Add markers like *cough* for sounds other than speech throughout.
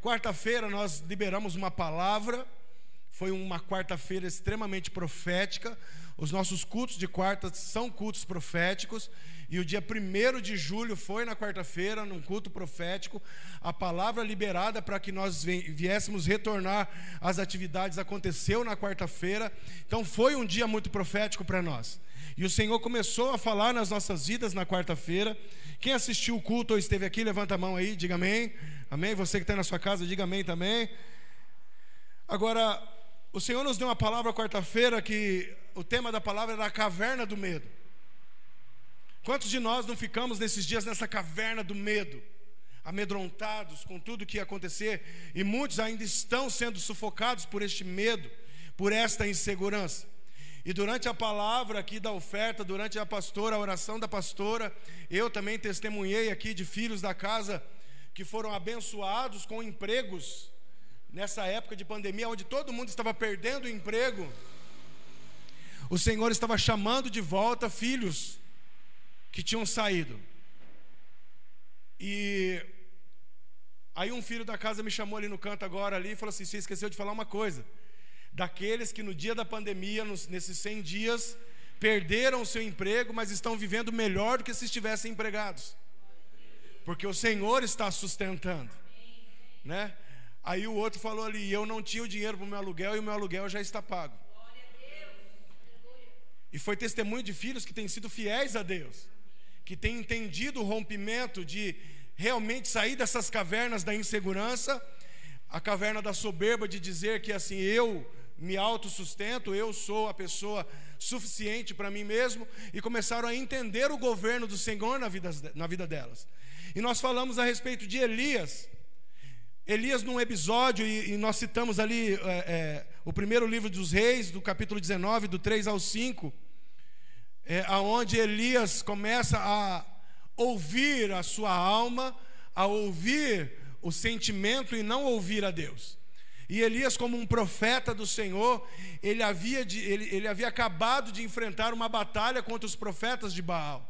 quarta-feira nós liberamos uma palavra, foi uma quarta-feira extremamente profética. Os nossos cultos de quarta são cultos proféticos. E o dia 1 de julho foi na quarta-feira, num culto profético, a palavra liberada para que nós viéssemos retornar às atividades aconteceu na quarta-feira. Então foi um dia muito profético para nós. E o Senhor começou a falar nas nossas vidas na quarta-feira. Quem assistiu o culto ou esteve aqui, levanta a mão aí, diga amém. Amém. Você que está na sua casa, diga amém também. Agora, o Senhor nos deu uma palavra quarta-feira que o tema da palavra era a caverna do medo. Quantos de nós não ficamos nesses dias nessa caverna do medo, amedrontados com tudo que ia acontecer, e muitos ainda estão sendo sufocados por este medo, por esta insegurança? E durante a palavra aqui da oferta, durante a pastora, a oração da pastora, eu também testemunhei aqui de filhos da casa que foram abençoados com empregos nessa época de pandemia, onde todo mundo estava perdendo o emprego. O Senhor estava chamando de volta filhos que tinham saído. E aí um filho da casa me chamou ali no canto agora ali e falou assim: "Você esqueceu de falar uma coisa daqueles que no dia da pandemia, nos, nesses 100 dias, perderam o seu emprego, mas estão vivendo melhor do que se estivessem empregados. Porque o Senhor está sustentando, né? Aí o outro falou ali: eu não tinha o dinheiro para o meu aluguel e o meu aluguel já está pago. E foi testemunho de filhos que têm sido fiéis a Deus, que têm entendido o rompimento de realmente sair dessas cavernas da insegurança, a caverna da soberba de dizer que assim eu me autossustento, eu sou a pessoa suficiente para mim mesmo, e começaram a entender o governo do Senhor na vida, na vida delas. E nós falamos a respeito de Elias. Elias, num episódio, e, e nós citamos ali é, é, o primeiro livro dos Reis, do capítulo 19, do 3 ao 5, é, aonde Elias começa a ouvir a sua alma, a ouvir o sentimento e não ouvir a Deus. E Elias, como um profeta do Senhor, ele havia, de, ele, ele havia acabado de enfrentar uma batalha contra os profetas de Baal.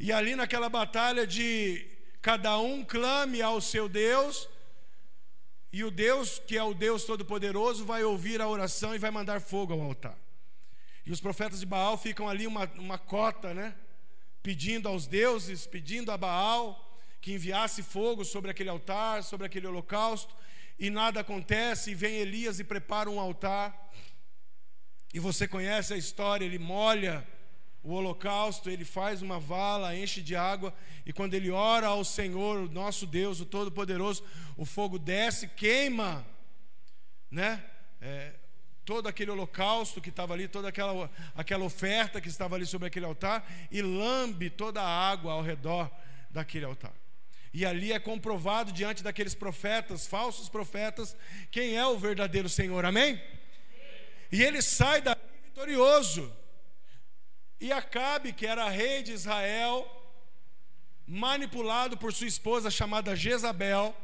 E ali naquela batalha de cada um clame ao seu Deus, e o Deus, que é o Deus Todo-Poderoso, vai ouvir a oração e vai mandar fogo ao altar. E os profetas de Baal ficam ali uma, uma cota, né? Pedindo aos deuses, pedindo a Baal que enviasse fogo sobre aquele altar, sobre aquele holocausto, e nada acontece, e vem Elias e prepara um altar. E você conhece a história, ele molha o holocausto, ele faz uma vala, enche de água, e quando ele ora ao Senhor, o nosso Deus, o Todo-Poderoso, o fogo desce, queima, né? É, todo aquele holocausto que estava ali, toda aquela, aquela oferta que estava ali sobre aquele altar, e lambe toda a água ao redor daquele altar. E ali é comprovado diante daqueles profetas, falsos profetas, quem é o verdadeiro Senhor, amém? E ele sai dali vitorioso. E Acabe, que era rei de Israel, manipulado por sua esposa chamada Jezabel,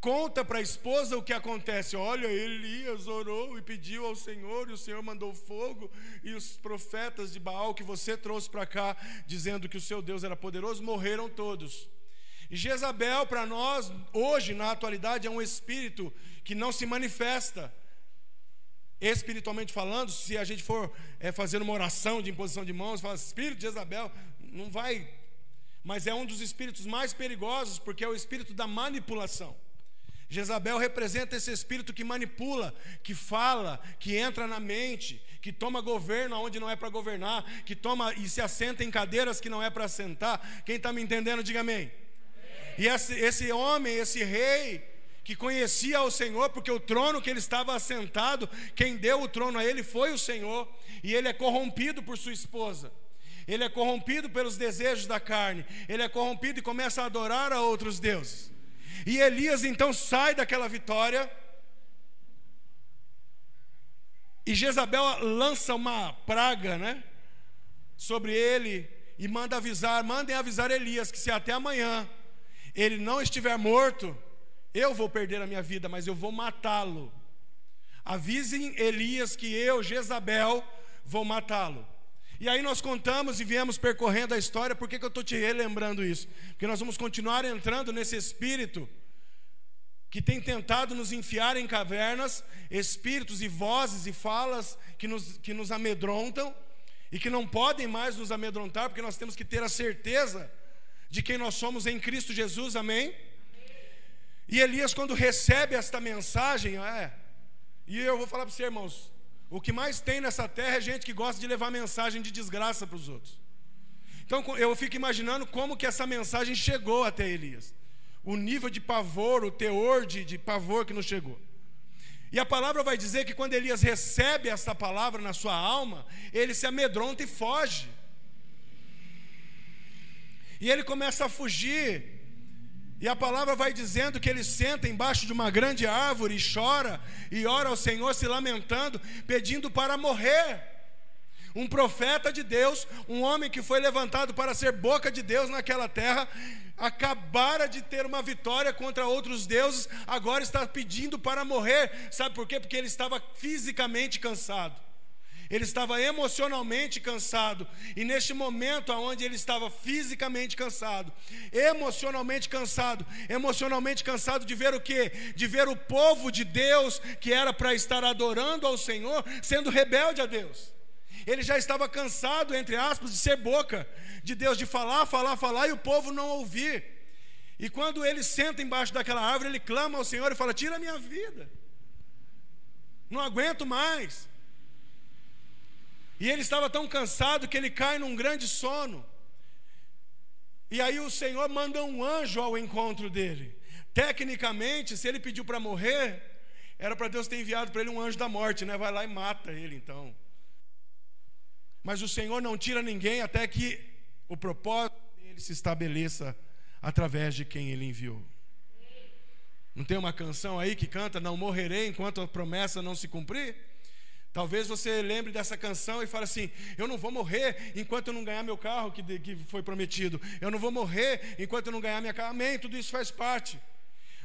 conta para a esposa o que acontece. Olha, Elias orou e pediu ao Senhor, e o Senhor mandou fogo, e os profetas de Baal que você trouxe para cá, dizendo que o seu Deus era poderoso, morreram todos. E Jezabel, para nós, hoje, na atualidade, é um espírito que não se manifesta. Espiritualmente falando, se a gente for é, fazer uma oração de imposição de mãos, fala, Espírito de Jezabel, não vai. Mas é um dos espíritos mais perigosos, porque é o espírito da manipulação. Jezabel representa esse espírito que manipula, que fala, que entra na mente, que toma governo onde não é para governar, que toma e se assenta em cadeiras que não é para sentar. Quem está me entendendo, diga amém. E esse, esse homem, esse rei, que conhecia o Senhor, porque o trono que ele estava assentado, quem deu o trono a ele foi o Senhor, e ele é corrompido por sua esposa. Ele é corrompido pelos desejos da carne, ele é corrompido e começa a adorar a outros deuses. E Elias então sai daquela vitória. E Jezabel lança uma praga, né? Sobre ele e manda avisar, mandem avisar Elias que se até amanhã ele não estiver morto, eu vou perder a minha vida, mas eu vou matá-lo. Avisem Elias que eu, Jezabel, vou matá-lo. E aí nós contamos e viemos percorrendo a história, por que, que eu estou te relembrando isso? Porque nós vamos continuar entrando nesse espírito que tem tentado nos enfiar em cavernas, espíritos e vozes e falas que nos, que nos amedrontam e que não podem mais nos amedrontar, porque nós temos que ter a certeza de quem nós somos em Cristo Jesus, amém? E Elias, quando recebe esta mensagem, é, e eu vou falar para você, irmãos, o que mais tem nessa terra é gente que gosta de levar mensagem de desgraça para os outros. Então eu fico imaginando como que essa mensagem chegou até Elias. O nível de pavor, o teor de, de pavor que nos chegou. E a palavra vai dizer que quando Elias recebe essa palavra na sua alma, ele se amedronta e foge. E ele começa a fugir e a palavra vai dizendo que ele senta embaixo de uma grande árvore e chora e ora ao Senhor se lamentando, pedindo para morrer. Um profeta de Deus, um homem que foi levantado para ser boca de Deus naquela terra, acabara de ter uma vitória contra outros deuses, agora está pedindo para morrer. Sabe por quê? Porque ele estava fisicamente cansado ele estava emocionalmente cansado, e neste momento onde ele estava fisicamente cansado, emocionalmente cansado, emocionalmente cansado de ver o que? De ver o povo de Deus que era para estar adorando ao Senhor, sendo rebelde a Deus. Ele já estava cansado, entre aspas, de ser boca de Deus, de falar, falar, falar e o povo não ouvir. E quando ele senta embaixo daquela árvore, ele clama ao Senhor e fala: Tira a minha vida, não aguento mais. E ele estava tão cansado que ele cai num grande sono. E aí o Senhor manda um anjo ao encontro dele. Tecnicamente, se ele pediu para morrer, era para Deus ter enviado para ele um anjo da morte, né? Vai lá e mata ele então. Mas o Senhor não tira ninguém até que o propósito dele se estabeleça através de quem ele enviou. Não tem uma canção aí que canta: Não morrerei enquanto a promessa não se cumprir? Talvez você lembre dessa canção e fale assim: Eu não vou morrer enquanto eu não ganhar meu carro que, que foi prometido. Eu não vou morrer enquanto eu não ganhar minha casa. Amém, tudo isso faz parte.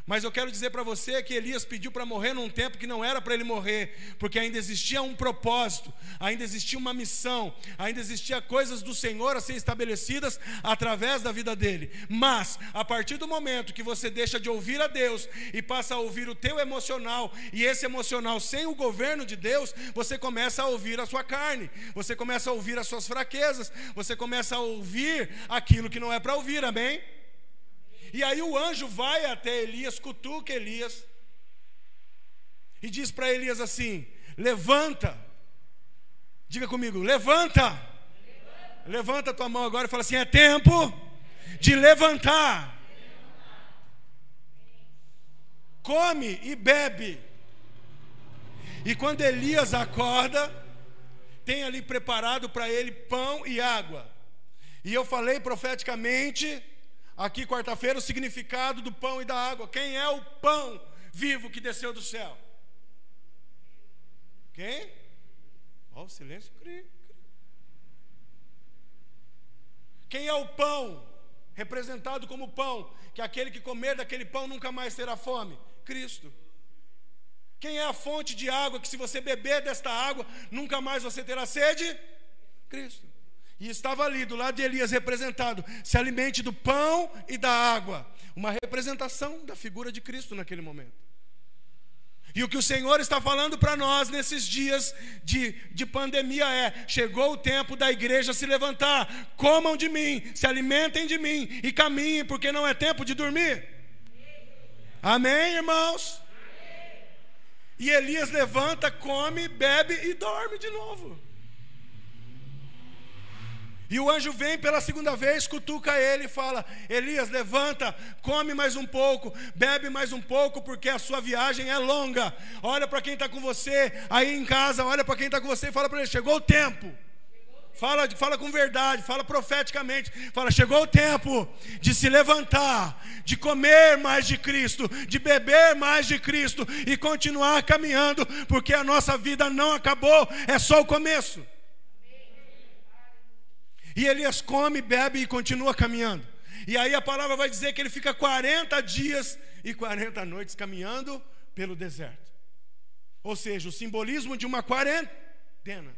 Mas eu quero dizer para você que Elias pediu para morrer num tempo que não era para ele morrer, porque ainda existia um propósito, ainda existia uma missão, ainda existia coisas do Senhor a ser estabelecidas através da vida dele. Mas a partir do momento que você deixa de ouvir a Deus e passa a ouvir o teu emocional, e esse emocional sem o governo de Deus, você começa a ouvir a sua carne, você começa a ouvir as suas fraquezas, você começa a ouvir aquilo que não é para ouvir. Amém? E aí o anjo vai até Elias, cutuca Elias e diz para Elias assim: Levanta. Diga comigo, levanta. levanta. Levanta tua mão agora e fala assim: É tempo de levantar. Come e bebe. E quando Elias acorda, tem ali preparado para ele pão e água. E eu falei profeticamente Aqui, quarta-feira, o significado do pão e da água. Quem é o pão vivo que desceu do céu? Quem? Ó, silêncio. Quem é o pão? Representado como pão, que aquele que comer daquele pão nunca mais terá fome? Cristo. Quem é a fonte de água que, se você beber desta água, nunca mais você terá sede? Cristo. E estava ali, do lado de Elias, representado: se alimente do pão e da água. Uma representação da figura de Cristo naquele momento. E o que o Senhor está falando para nós nesses dias de, de pandemia é: chegou o tempo da igreja se levantar, comam de mim, se alimentem de mim e caminhem, porque não é tempo de dormir. Amém, irmãos? E Elias levanta, come, bebe e dorme de novo. E o anjo vem pela segunda vez, cutuca ele e fala: Elias, levanta, come mais um pouco, bebe mais um pouco, porque a sua viagem é longa. Olha para quem está com você aí em casa, olha para quem está com você e fala para ele: chegou o tempo. Fala, fala com verdade, fala profeticamente. Fala, chegou o tempo de se levantar, de comer mais de Cristo, de beber mais de Cristo e continuar caminhando, porque a nossa vida não acabou, é só o começo. E Elias come, bebe e continua caminhando. E aí a palavra vai dizer que ele fica 40 dias e 40 noites caminhando pelo deserto. Ou seja, o simbolismo de uma quarentena.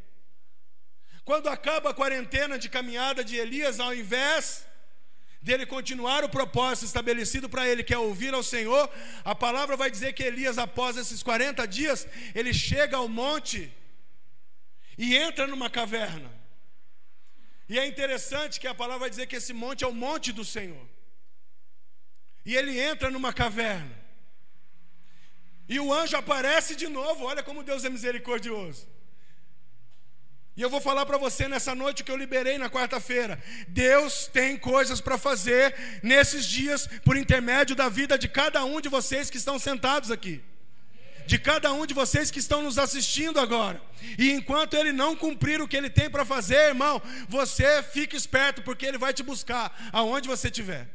Quando acaba a quarentena de caminhada de Elias, ao invés dele continuar o propósito estabelecido para ele, que é ouvir ao Senhor, a palavra vai dizer que Elias, após esses 40 dias, ele chega ao monte e entra numa caverna. E é interessante que a palavra vai dizer que esse monte é o monte do Senhor. E ele entra numa caverna. E o anjo aparece de novo. Olha como Deus é misericordioso. E eu vou falar para você nessa noite que eu liberei na quarta-feira. Deus tem coisas para fazer nesses dias por intermédio da vida de cada um de vocês que estão sentados aqui. De cada um de vocês que estão nos assistindo agora. E enquanto ele não cumprir o que ele tem para fazer, irmão, você fique esperto, porque ele vai te buscar aonde você estiver.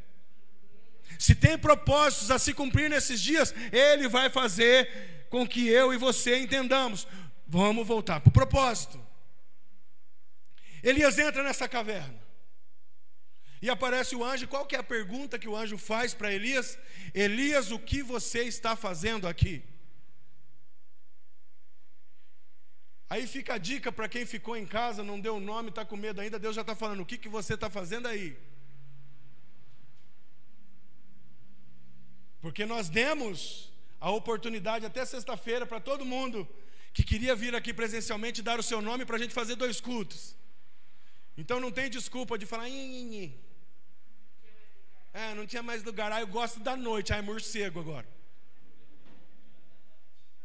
Se tem propósitos a se cumprir nesses dias, ele vai fazer com que eu e você entendamos. Vamos voltar para o propósito. Elias entra nessa caverna. E aparece o anjo. Qual que é a pergunta que o anjo faz para Elias? Elias, o que você está fazendo aqui? Aí fica a dica para quem ficou em casa, não deu o nome, está com medo ainda. Deus já está falando: o que, que você está fazendo aí? Porque nós demos a oportunidade até sexta-feira para todo mundo que queria vir aqui presencialmente dar o seu nome para a gente fazer dois cultos. Então não tem desculpa de falar. Nhi, É, não tinha mais lugar. Ah, eu gosto da noite. Ah, é morcego agora.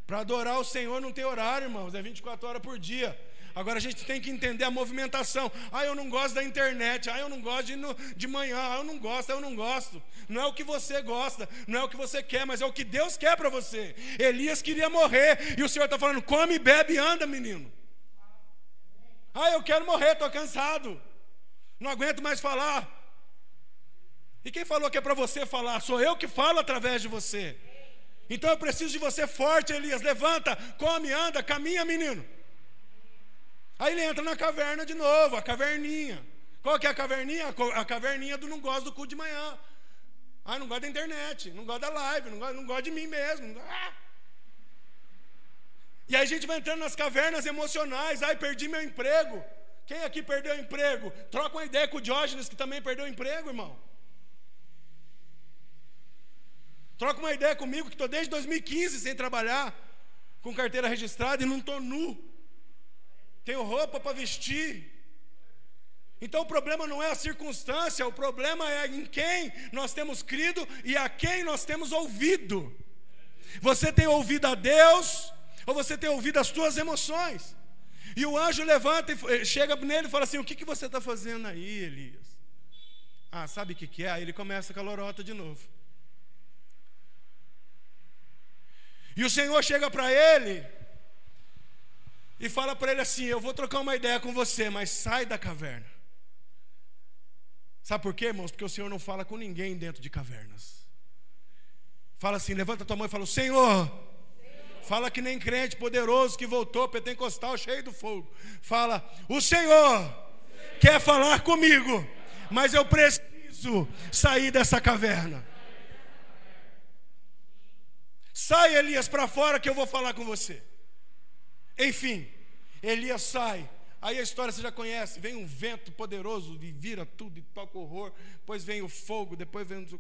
Para adorar o Senhor não tem horário, irmãos. É 24 horas por dia. Agora a gente tem que entender a movimentação. Ah, eu não gosto da internet. Ah, eu não gosto de, no, de manhã. Ah, eu não gosto, eu não gosto. Não é o que você gosta, não é o que você quer, mas é o que Deus quer para você. Elias queria morrer e o Senhor está falando: come, bebe e anda, menino. Ah, eu quero morrer, estou cansado. Não aguento mais falar. E quem falou que é para você falar? Sou eu que falo através de você. Então eu preciso de você forte, Elias. Levanta, come, anda, caminha, menino. Aí ele entra na caverna de novo, a caverninha. Qual que é a caverninha? A caverninha do não gosto do cu de manhã. Ah, não gosto da internet, não gosto da live, não gosto, não gosto de mim mesmo. Ah. E aí a gente vai entrando nas cavernas emocionais. Ai, perdi meu emprego. Quem aqui perdeu o emprego? Troca uma ideia com o Diógenes, que também perdeu o emprego, irmão. Troca uma ideia comigo, que estou desde 2015 sem trabalhar, com carteira registrada e não estou nu. Tenho roupa para vestir. Então o problema não é a circunstância, o problema é em quem nós temos crido e a quem nós temos ouvido. Você tem ouvido a Deus ou você tem ouvido as suas emoções. E o anjo levanta e eh, chega nele e fala assim: O que, que você está fazendo aí, Elias? Ah, sabe o que, que é? Aí ele começa a calorota de novo. E o Senhor chega para ele e fala para ele assim: Eu vou trocar uma ideia com você, mas sai da caverna. Sabe por quê, irmãos? Porque o Senhor não fala com ninguém dentro de cavernas. Fala assim: levanta tua mão e fala: Senhor, Fala que nem crente poderoso que voltou, pentecostal, cheio do fogo. Fala: O Senhor quer falar comigo, mas eu preciso sair dessa caverna. Sai, Elias, para fora que eu vou falar com você. Enfim, Elias sai. Aí a história você já conhece: vem um vento poderoso e vira tudo e toca horror. Depois vem o fogo, depois vem o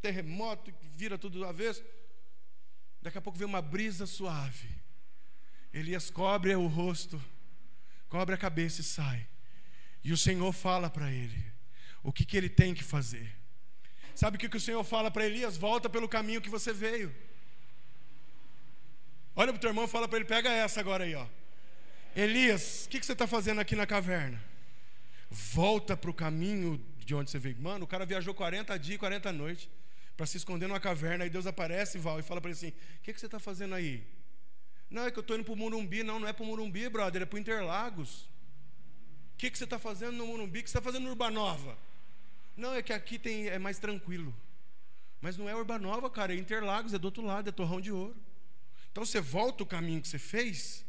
terremoto e vira tudo do avesso. Daqui a pouco vem uma brisa suave. Elias cobre o rosto, cobre a cabeça e sai. E o Senhor fala para ele o que, que ele tem que fazer. Sabe o que, que o Senhor fala para Elias? Volta pelo caminho que você veio. Olha para o teu irmão e fala para ele: pega essa agora aí, ó. Elias, o que, que você está fazendo aqui na caverna? Volta para o caminho de onde você veio. Mano, o cara viajou 40 dias e 40 noites para se esconder numa caverna. E Deus aparece, Val, e fala para ele assim: O que, que você está fazendo aí? Não, é que eu estou indo para o Murumbi. Não, não é para o Murumbi, brother, é para Interlagos. O que, que você está fazendo no Murumbi? O que você está fazendo no Urbanova? Não, é que aqui tem, é mais tranquilo. Mas não é Urbanova, cara, é Interlagos, é do outro lado, é Torrão de Ouro. Então você volta o caminho que você fez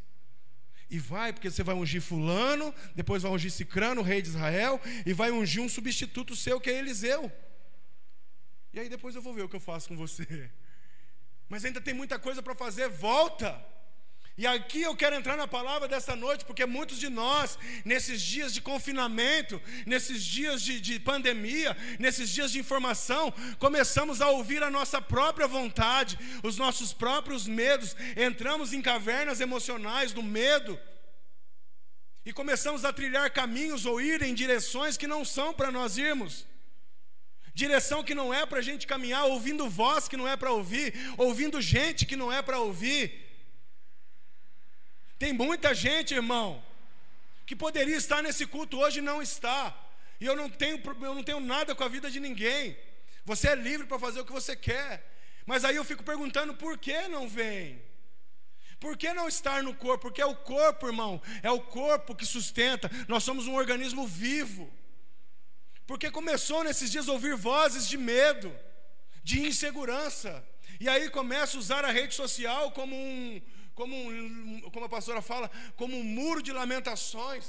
e vai, porque você vai ungir Fulano, depois vai ungir Cicrano, rei de Israel, e vai ungir um substituto seu que é Eliseu. E aí depois eu vou ver o que eu faço com você. Mas ainda tem muita coisa para fazer, volta. E aqui eu quero entrar na palavra dessa noite, porque muitos de nós, nesses dias de confinamento, nesses dias de, de, pandemia, nesses dias de informação, começamos a ouvir a nossa própria vontade, os nossos próprios medos, entramos em cavernas emocionais do medo e começamos a trilhar caminhos ou ir em direções que não são para nós irmos. Direção que não é para a gente caminhar, ouvindo voz que não é para ouvir, ouvindo gente que não é para ouvir. Tem muita gente, irmão, que poderia estar nesse culto hoje e não está. E eu não tenho, eu não tenho nada com a vida de ninguém. Você é livre para fazer o que você quer. Mas aí eu fico perguntando por que não vem? Por que não estar no corpo? Porque é o corpo, irmão, é o corpo que sustenta. Nós somos um organismo vivo. Porque começou nesses dias a ouvir vozes de medo, de insegurança. E aí começa a usar a rede social como um, como, um, como a pastora fala, como um muro de lamentações.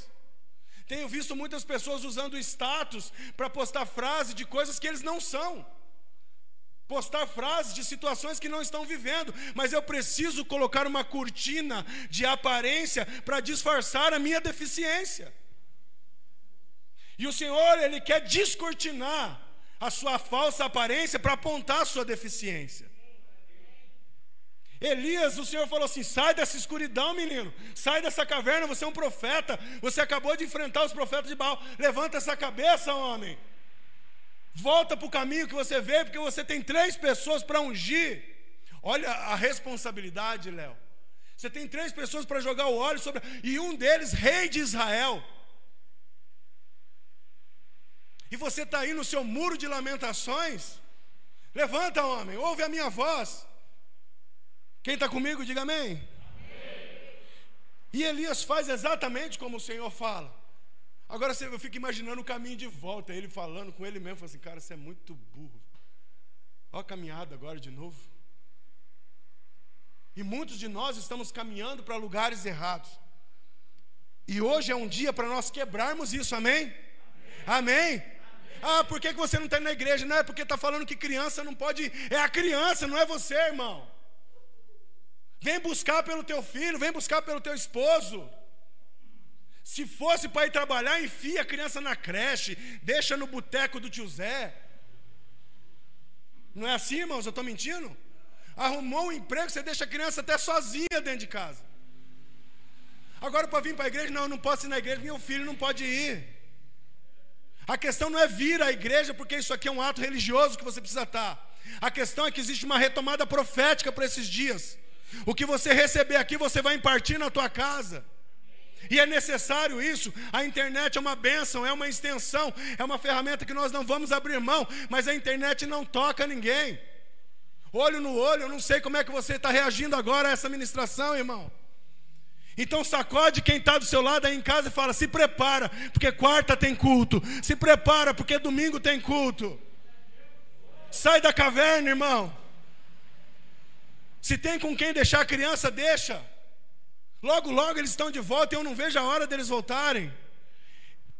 Tenho visto muitas pessoas usando status para postar frases de coisas que eles não são. Postar frases de situações que não estão vivendo, mas eu preciso colocar uma cortina de aparência para disfarçar a minha deficiência. E o Senhor, Ele quer descortinar a sua falsa aparência para apontar a sua deficiência. Elias, o Senhor falou assim: sai dessa escuridão, menino, sai dessa caverna, você é um profeta, você acabou de enfrentar os profetas de Baal, levanta essa cabeça, homem, volta para o caminho que você veio, porque você tem três pessoas para ungir. Olha a responsabilidade, Léo. Você tem três pessoas para jogar o óleo sobre, e um deles, rei de Israel. E você está aí no seu muro de lamentações. Levanta, homem, ouve a minha voz. Quem está comigo, diga amém. amém. E Elias faz exatamente como o Senhor fala. Agora eu fico imaginando o caminho de volta, ele falando com ele mesmo, falando assim, cara, você é muito burro. Olha a caminhada agora de novo. E muitos de nós estamos caminhando para lugares errados. E hoje é um dia para nós quebrarmos isso, amém? Amém? amém? Ah, por que você não está na igreja? Não é porque está falando que criança não pode. É a criança, não é você, irmão. Vem buscar pelo teu filho, vem buscar pelo teu esposo. Se fosse para ir trabalhar, enfia a criança na creche, deixa no boteco do tio Zé. Não é assim, irmãos? Eu estou mentindo? Arrumou um emprego, você deixa a criança até sozinha dentro de casa. Agora, para vir para a igreja, não, eu não posso ir na igreja, meu filho não pode ir. A questão não é vir à igreja, porque isso aqui é um ato religioso que você precisa estar. A questão é que existe uma retomada profética para esses dias. O que você receber aqui, você vai impartir na tua casa. E é necessário isso. A internet é uma bênção, é uma extensão, é uma ferramenta que nós não vamos abrir mão, mas a internet não toca ninguém. Olho no olho, eu não sei como é que você está reagindo agora a essa ministração, irmão. Então sacode quem está do seu lado aí em casa e fala: se prepara, porque quarta tem culto. Se prepara, porque domingo tem culto. Sai da caverna, irmão. Se tem com quem deixar a criança, deixa. Logo, logo eles estão de volta e eu não vejo a hora deles voltarem.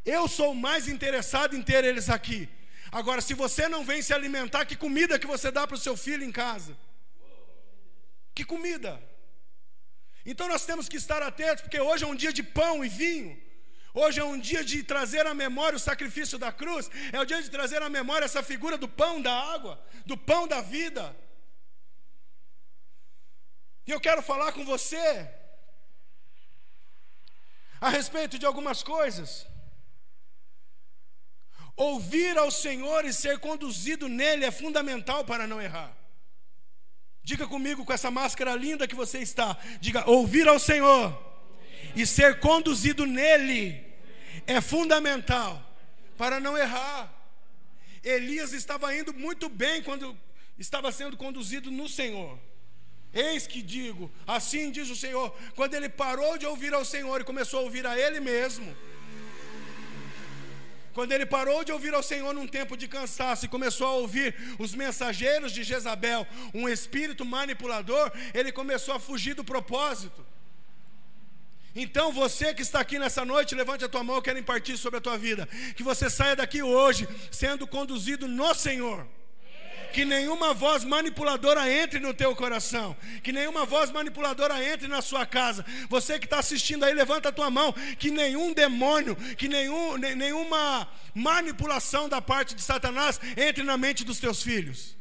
Eu sou mais interessado em ter eles aqui. Agora, se você não vem se alimentar, que comida que você dá para o seu filho em casa? Que comida? Então nós temos que estar atentos, porque hoje é um dia de pão e vinho. Hoje é um dia de trazer à memória o sacrifício da cruz. É o dia de trazer à memória essa figura do pão da água, do pão da vida. E eu quero falar com você a respeito de algumas coisas. Ouvir ao Senhor e ser conduzido nele é fundamental para não errar. Diga comigo com essa máscara linda que você está. Diga: ouvir ao Senhor e ser conduzido nele é fundamental para não errar. Elias estava indo muito bem quando estava sendo conduzido no Senhor. Eis que digo, assim diz o Senhor, quando ele parou de ouvir ao Senhor e começou a ouvir a Ele mesmo, quando ele parou de ouvir ao Senhor num tempo de cansaço e começou a ouvir os mensageiros de Jezabel, um espírito manipulador, ele começou a fugir do propósito. Então você que está aqui nessa noite, levante a tua mão, eu quero impartir sobre a tua vida. Que você saia daqui hoje sendo conduzido no Senhor Que nenhuma voz manipuladora entre no teu coração. Que nenhuma voz manipuladora entre na sua casa. Você que está assistindo aí, levanta a tua mão. Que nenhum demônio, que nenhum, nenhuma manipulação da parte de Satanás entre na mente dos teus filhos.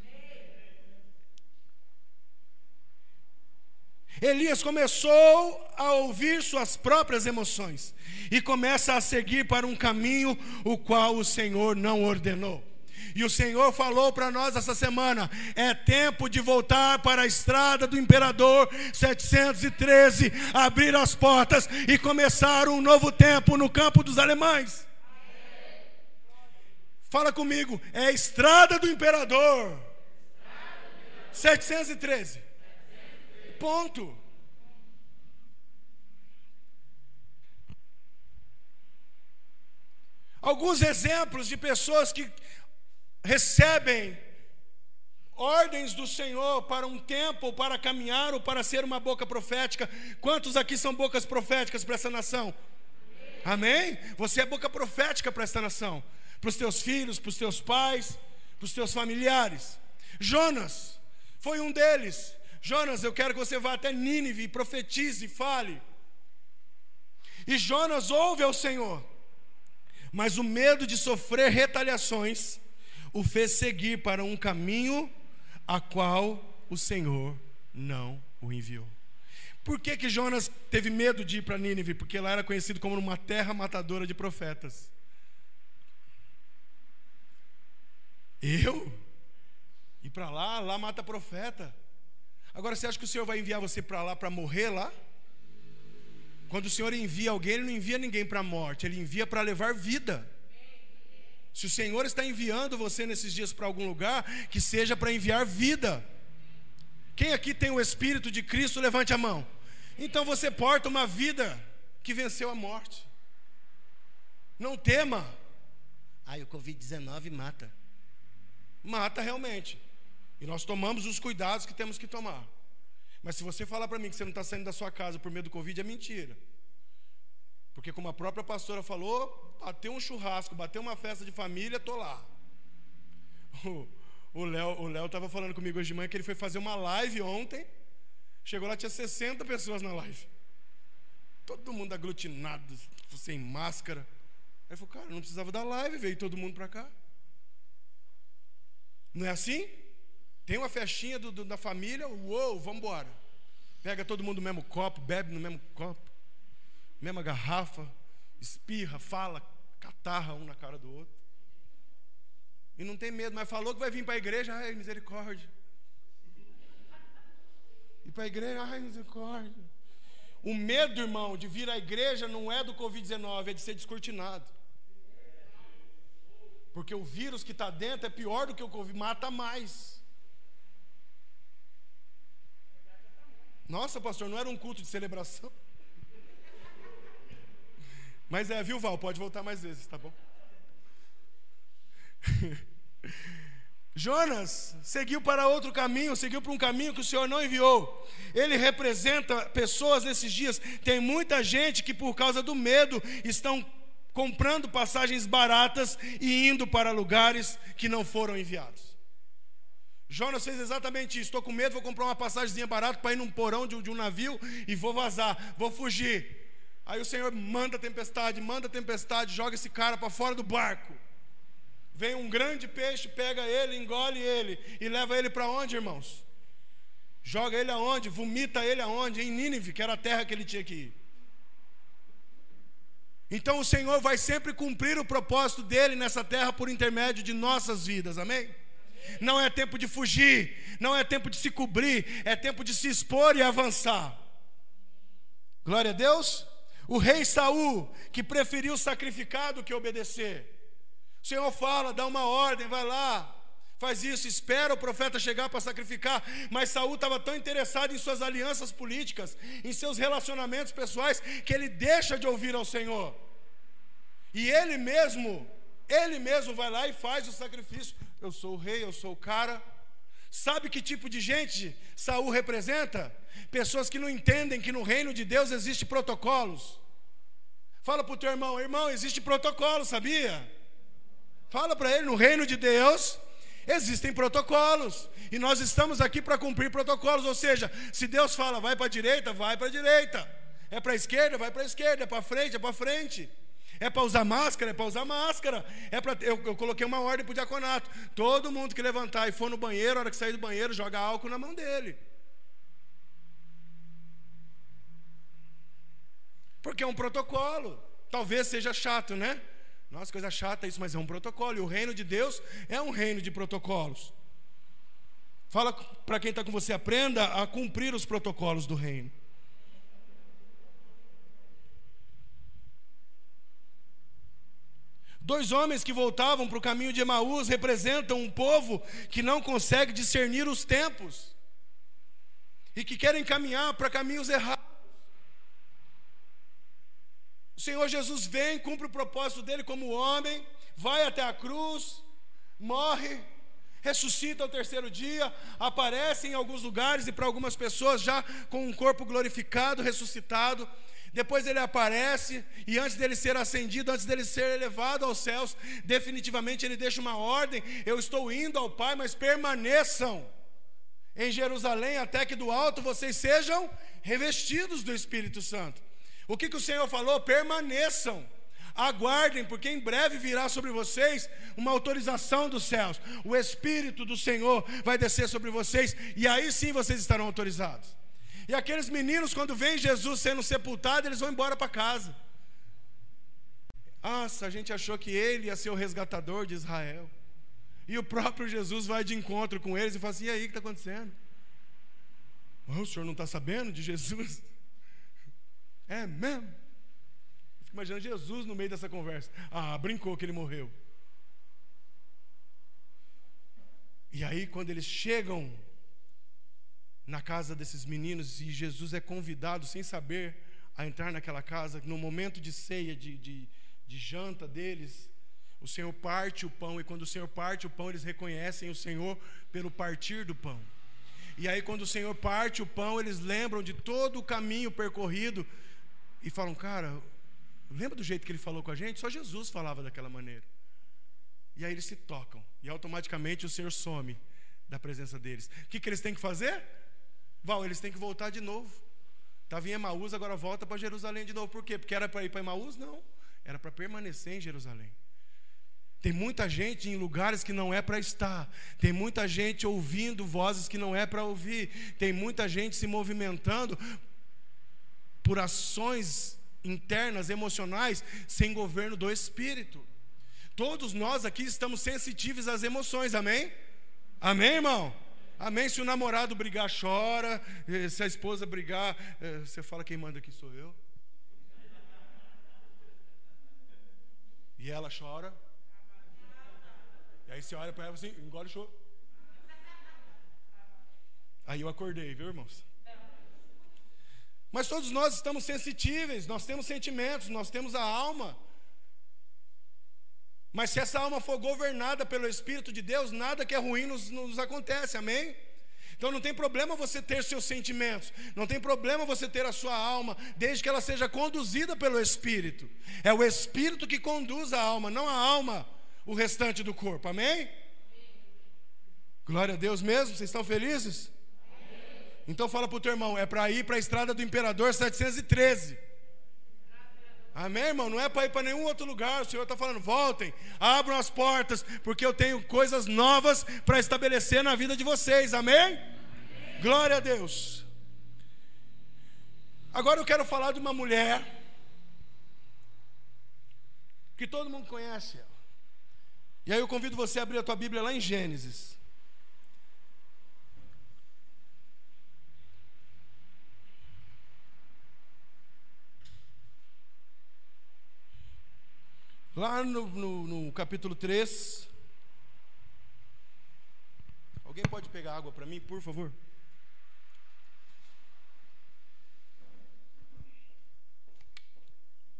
Elias começou a ouvir suas próprias emoções e começa a seguir para um caminho o qual o Senhor não ordenou. E o Senhor falou para nós essa semana: é tempo de voltar para a estrada do imperador 713, abrir as portas e começar um novo tempo no campo dos alemães. Fala comigo, é a estrada do imperador 713. Ponto. Alguns exemplos de pessoas que recebem ordens do Senhor para um tempo, para caminhar ou para ser uma boca profética. Quantos aqui são bocas proféticas para essa nação? Amém? Você é boca profética para esta nação, para os teus filhos, para os teus pais, para os teus familiares. Jonas foi um deles. Jonas, eu quero que você vá até Nínive profetize fale. E Jonas ouve ao Senhor, mas o medo de sofrer retaliações o fez seguir para um caminho a qual o Senhor não o enviou. Por que, que Jonas teve medo de ir para Nínive? Porque lá era conhecido como uma terra matadora de profetas. Eu? Ir para lá, lá mata profeta. Agora você acha que o Senhor vai enviar você para lá para morrer lá? Quando o Senhor envia alguém, Ele não envia ninguém para a morte, Ele envia para levar vida. Se o Senhor está enviando você nesses dias para algum lugar, que seja para enviar vida. Quem aqui tem o Espírito de Cristo, levante a mão. Então você porta uma vida que venceu a morte. Não tema. Ai, o Covid-19 mata. Mata realmente. E nós tomamos os cuidados que temos que tomar. Mas se você falar para mim que você não está saindo da sua casa por medo do Covid, é mentira. Porque como a própria pastora falou, bateu um churrasco, bateu uma festa de família, estou lá. O Léo o estava falando comigo hoje de manhã que ele foi fazer uma live ontem. Chegou lá, tinha 60 pessoas na live. Todo mundo aglutinado, sem máscara. Aí falou, cara, não precisava da live, veio todo mundo para cá. Não é assim? Tem uma festinha do, do, da família, uou, vamos embora. Pega todo mundo no mesmo copo, bebe no mesmo copo, mesma garrafa, espirra, fala, catarra um na cara do outro. E não tem medo, mas falou que vai vir para a igreja, ai, misericórdia. E para a igreja, ai, misericórdia. O medo, irmão, de vir à igreja não é do Covid-19, é de ser descortinado. Porque o vírus que está dentro é pior do que o Covid, mata mais. Nossa, pastor, não era um culto de celebração? Mas é, viu, Val? Pode voltar mais vezes, tá bom? *laughs* Jonas seguiu para outro caminho, seguiu para um caminho que o Senhor não enviou. Ele representa pessoas nesses dias. Tem muita gente que, por causa do medo, estão comprando passagens baratas e indo para lugares que não foram enviados. Jonas fez exatamente isso. Estou com medo, vou comprar uma passagemzinha barata para ir num porão de, de um navio e vou vazar, vou fugir. Aí o Senhor manda tempestade, manda tempestade, joga esse cara para fora do barco. Vem um grande peixe, pega ele, engole ele e leva ele para onde, irmãos? Joga ele aonde? Vomita ele aonde? Em Nínive, que era a terra que ele tinha que ir. Então o Senhor vai sempre cumprir o propósito dele nessa terra por intermédio de nossas vidas, amém? Não é tempo de fugir, não é tempo de se cobrir, é tempo de se expor e avançar. Glória a Deus. O rei Saul, que preferiu sacrificar do que obedecer. O Senhor fala, dá uma ordem, vai lá, faz isso, espera o profeta chegar para sacrificar. Mas Saul estava tão interessado em suas alianças políticas, em seus relacionamentos pessoais, que ele deixa de ouvir ao Senhor. E ele mesmo, ele mesmo vai lá e faz o sacrifício eu sou o rei, eu sou o cara. Sabe que tipo de gente Saul representa? Pessoas que não entendem que no reino de Deus existe protocolos. Fala para o teu irmão, irmão, existe protocolo, sabia? Fala para ele, no reino de Deus Existem protocolos. E nós estamos aqui para cumprir protocolos. Ou seja, se Deus fala vai para a direita, vai para a direita. É para a esquerda, vai para a esquerda. É para frente, é para frente. É para usar máscara, é para usar máscara. É para eu, eu coloquei uma ordem para o diaconato. Todo mundo que levantar e for no banheiro, a hora que sair do banheiro, joga álcool na mão dele. Porque é um protocolo. Talvez seja chato, né? Nossa, coisa chata isso, mas é um protocolo. E o reino de Deus é um reino de protocolos. Fala para quem está com você, aprenda a cumprir os protocolos do reino. Dois homens que voltavam para o caminho de Emaús representam um povo que não consegue discernir os tempos e que querem caminhar para caminhos errados. O Senhor Jesus vem, cumpre o propósito dele como homem, vai até a cruz, morre, ressuscita ao terceiro dia, aparece em alguns lugares e para algumas pessoas já com um corpo glorificado, ressuscitado. Depois ele aparece e antes dele ser ascendido, antes dele ser elevado aos céus, definitivamente ele deixa uma ordem: eu estou indo ao Pai, mas permaneçam em Jerusalém até que do alto vocês sejam revestidos do Espírito Santo. O que, que o Senhor falou? Permaneçam. Aguardem, porque em breve virá sobre vocês uma autorização dos céus. O Espírito do Senhor vai descer sobre vocês, e aí sim vocês estarão autorizados. E aqueles meninos, quando veem Jesus sendo sepultado, eles vão embora para casa. Nossa, a gente achou que ele ia ser o resgatador de Israel. E o próprio Jesus vai de encontro com eles e fala assim: e aí, o que está acontecendo? Oh, o senhor não está sabendo de Jesus? *laughs* É mesmo? Fico imaginando Jesus no meio dessa conversa. Ah, brincou que ele morreu. E aí, quando eles chegam na casa desses meninos e Jesus é convidado, sem saber, a entrar naquela casa, no momento de ceia, de, de, de janta deles, o Senhor parte o pão, e quando o Senhor parte o pão, eles reconhecem o Senhor pelo partir do pão. E aí, quando o Senhor parte o pão, eles lembram de todo o caminho percorrido e falam, cara, lembra do jeito que ele falou com a gente? Só Jesus falava daquela maneira. E aí eles se tocam, e automaticamente o Senhor some da presença deles. O que, que eles têm que fazer? Val, eles têm que voltar de novo. Estava em Emaús, agora volta para Jerusalém de novo. Por quê? Porque era para ir para Emaús? Não. Era para permanecer em Jerusalém. Tem muita gente em lugares que não é para estar. Tem muita gente ouvindo vozes que não é para ouvir. Tem muita gente se movimentando por ações internas, emocionais, sem governo do espírito. Todos nós aqui estamos sensitivos às emoções, amém? Amém, irmão? Amém. Se o namorado brigar, chora. Eh, se a esposa brigar, eh, você fala: quem manda aqui sou eu. E ela chora. E aí você olha para ela assim: engole o choro. Aí eu acordei, viu, irmãos? Mas todos nós estamos sensitíveis, nós temos sentimentos, nós temos a alma. Mas se essa alma for governada pelo Espírito de Deus, nada que é ruim nos, nos acontece, amém? Então não tem problema você ter seus sentimentos, não tem problema você ter a sua alma, desde que ela seja conduzida pelo Espírito. É o Espírito que conduz a alma, não a alma, o restante do corpo, amém? Glória a Deus mesmo, vocês estão felizes? Então fala para o teu irmão, é para ir para a estrada do Imperador 713. Amém, irmão? Não é para ir para nenhum outro lugar. O Senhor está falando, voltem, abram as portas, porque eu tenho coisas novas para estabelecer na vida de vocês. Amém? Amém? Glória a Deus. Agora eu quero falar de uma mulher que todo mundo conhece. E aí eu convido você a abrir a tua Bíblia lá em Gênesis. Lá no, no, no capítulo 3. Alguém pode pegar água para mim, por favor?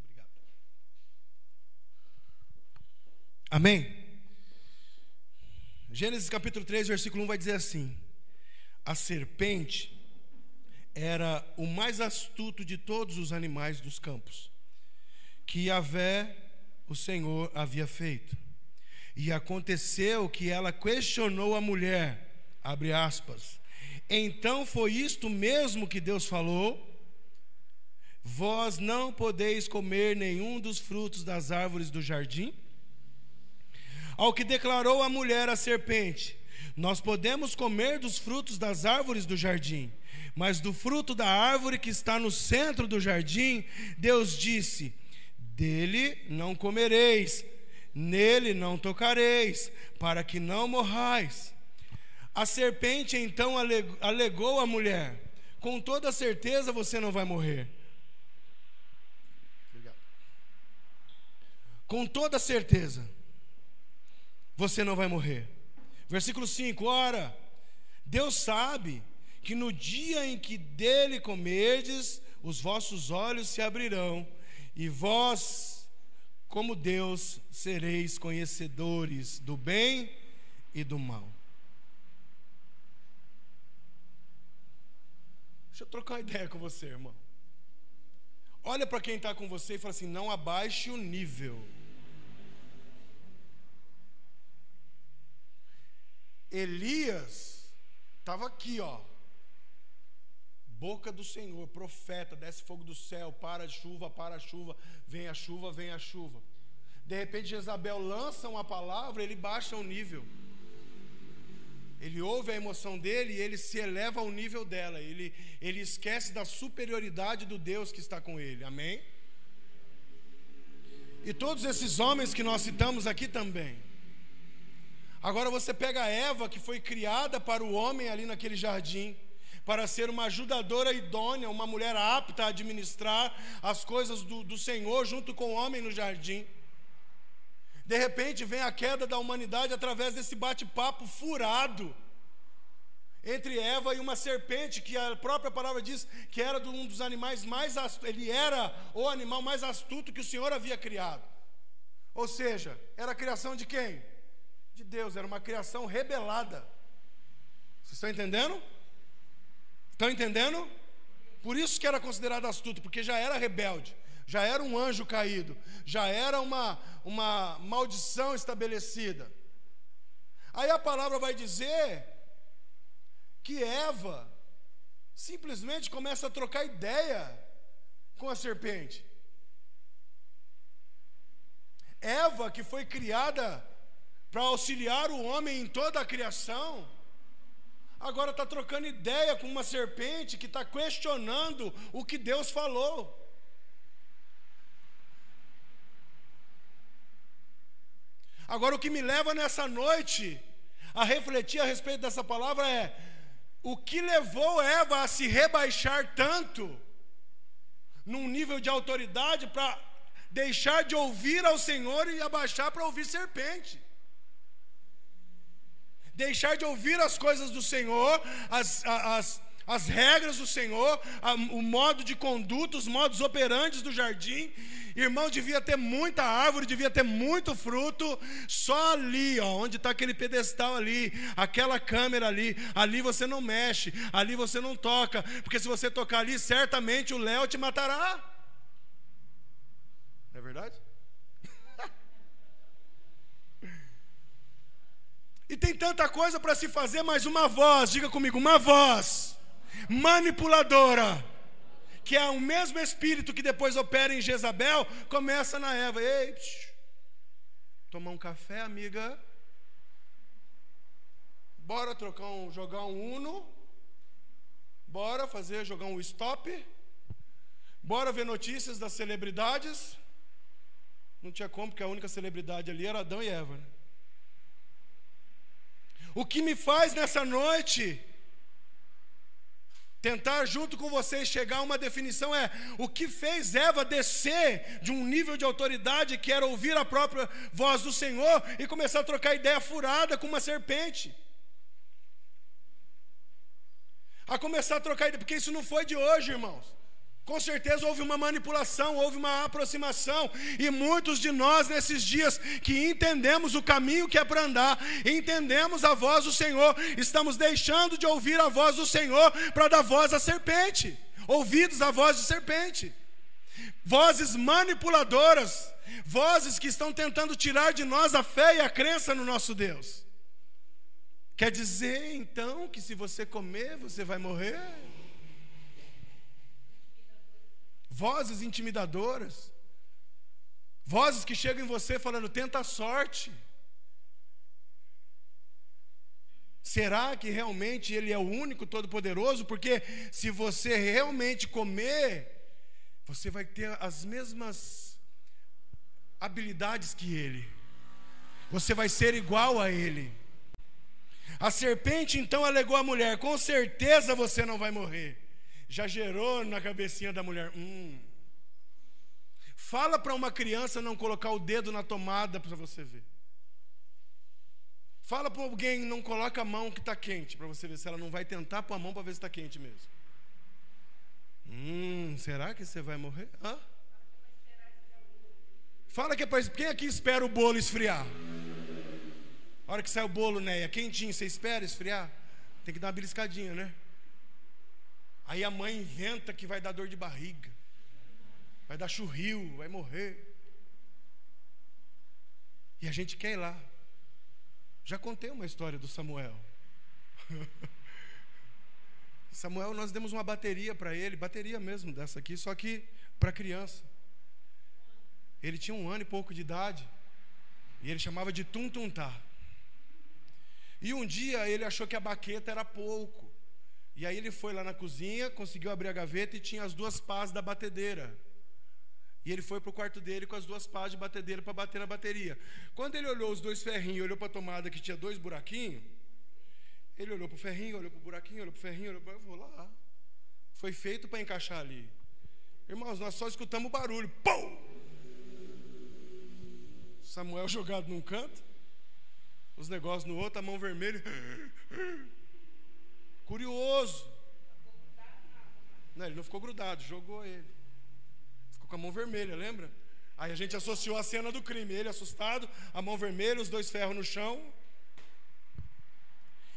Obrigado. Amém? Gênesis capítulo 3, versículo 1 vai dizer assim: A serpente era o mais astuto de todos os animais dos campos, que Yahvé o Senhor havia feito. E aconteceu que ela questionou a mulher, abre aspas. Então foi isto mesmo que Deus falou? Vós não podeis comer nenhum dos frutos das árvores do jardim? Ao que declarou a mulher à serpente: Nós podemos comer dos frutos das árvores do jardim, mas do fruto da árvore que está no centro do jardim, Deus disse: Dele não comereis, nele não tocareis, para que não morrais. A serpente então alegou à mulher: Com toda certeza você não vai morrer. Com toda certeza você não vai morrer. Versículo 5: Ora, Deus sabe que no dia em que dele comerdes, os vossos olhos se abrirão, e vós, como Deus, sereis conhecedores do bem e do mal. Deixa eu trocar uma ideia com você, irmão. Olha para quem está com você e fala assim: não abaixe o nível. Elias estava aqui, ó. Boca do Senhor, profeta, desce fogo do céu, para a chuva, para a chuva, vem a chuva, vem a chuva. De repente Jezabel lança uma palavra, ele baixa o nível. Ele ouve a emoção dele e ele se eleva ao nível dela. Ele, ele esquece da superioridade do Deus que está com ele. Amém? E todos esses homens que nós citamos aqui também. Agora você pega Eva, que foi criada para o homem ali naquele jardim, para ser uma ajudadora idônea, uma mulher apta a administrar as coisas do, do Senhor junto com o homem no jardim. De repente vem a queda da humanidade através desse bate-papo furado entre Eva e uma serpente, que a própria palavra diz que era um dos animais mais astutos, ele era o animal mais astuto que o Senhor havia criado. Ou seja, era a criação de quem? de Deus, era uma criação rebelada. Vocês estão entendendo? Estão entendendo? Por isso que era considerado astuto, porque já era rebelde, já era um anjo caído, já era uma, uma maldição estabelecida. Aí a palavra vai dizer que Eva simplesmente começa a trocar ideia com a serpente. Eva, que foi criada para auxiliar o homem em toda a criação, agora está trocando ideia com uma serpente que está questionando o que Deus falou. Agora, o que me leva nessa noite a refletir a respeito dessa palavra é: o que levou Eva a se rebaixar tanto, num nível de autoridade, para deixar de ouvir ao Senhor e abaixar para ouvir serpente? Deixar de ouvir as coisas do Senhor, as, as, as regras do Senhor, a, o modo de conduta, os modos operantes do jardim. Irmão, devia ter muita árvore, devia ter muito fruto, só ali, ó, onde está aquele pedestal ali, aquela câmera ali, ali você não mexe, ali você não toca, porque se você tocar ali, certamente o Léo te matará. Não é verdade? E tem tanta coisa para se fazer, mas uma voz, diga comigo, uma voz manipuladora, que é o mesmo espírito que depois opera em Jezabel, começa na Eva. Ei, tomar um café, amiga. Bora trocar um, jogar um Uno. Bora fazer, jogar um stop. Bora ver notícias das celebridades. Não tinha como, porque a única celebridade ali era Adão e Eva. Né? O que me faz nessa noite tentar junto com vocês chegar a uma definição é o que fez Eva descer de um nível de autoridade que era ouvir a própria voz do Senhor e começar a trocar ideia furada com uma serpente. A começar a trocar ideia, porque isso não foi de hoje, irmãos. Com certeza houve uma manipulação, houve uma aproximação, e muitos de nós nesses dias que entendemos o caminho que é para andar, entendemos a voz do Senhor, estamos deixando de ouvir a voz do Senhor para dar voz à serpente, ouvidos à voz de serpente, vozes manipuladoras Vozes que estão tentando tirar de nós a fé e a crença no nosso Deus. Quer dizer, então, que se você comer, você vai morrer? Vozes intimidadoras. Vozes que chegam em você falando: tenta a sorte. Será que realmente Ele é o único todo-poderoso? Porque se você realmente comer, você vai ter as mesmas habilidades que Ele, você vai ser igual a Ele. A serpente então alegou à mulher: com certeza você não vai morrer. Já gerou na cabecinha da mulher: hum. Fala para uma criança não colocar o dedo na tomada para você ver. Fala para alguém, não coloca a mão que está quente, para você ver se ela não vai tentar pôr a mão para ver se está quente mesmo. Hum, será que você vai morrer? Hã? Fala que é para. Quem aqui espera o bolo esfriar? A hora que sai o bolo, né? É quentinho, você espera esfriar? Tem que dar uma beliscadinha, né? Aí a mãe inventa que vai dar dor de barriga, vai dar churril, vai morrer. E a gente quer ir lá. Já contei uma história do Samuel. *laughs* Samuel, nós demos uma bateria para ele, bateria mesmo dessa aqui, só que para criança. Ele tinha um ano e pouco de idade, e ele chamava de tum-tum-tá. E um dia ele achou que a baqueta era pouco. E aí ele foi lá na cozinha, conseguiu abrir a gaveta e tinha as duas pás da batedeira. E ele foi para o quarto dele com as duas pás de batedeira para bater na bateria. Quando ele olhou os dois ferrinhos, olhou para a tomada que tinha dois buraquinhos, ele olhou para o ferrinho, olhou para o buraquinho, olhou para o ferrinho, olhou para vou lá. Foi feito para encaixar ali. Irmãos, nós só escutamos o barulho. Pum! Samuel *laughs* jogado num canto, os negócios no outro, a mão vermelha. *laughs* Curioso. Não, ele não ficou grudado, jogou ele com a mão vermelha, lembra? Aí a gente associou a cena do crime, ele assustado, a mão vermelha, os dois ferros no chão.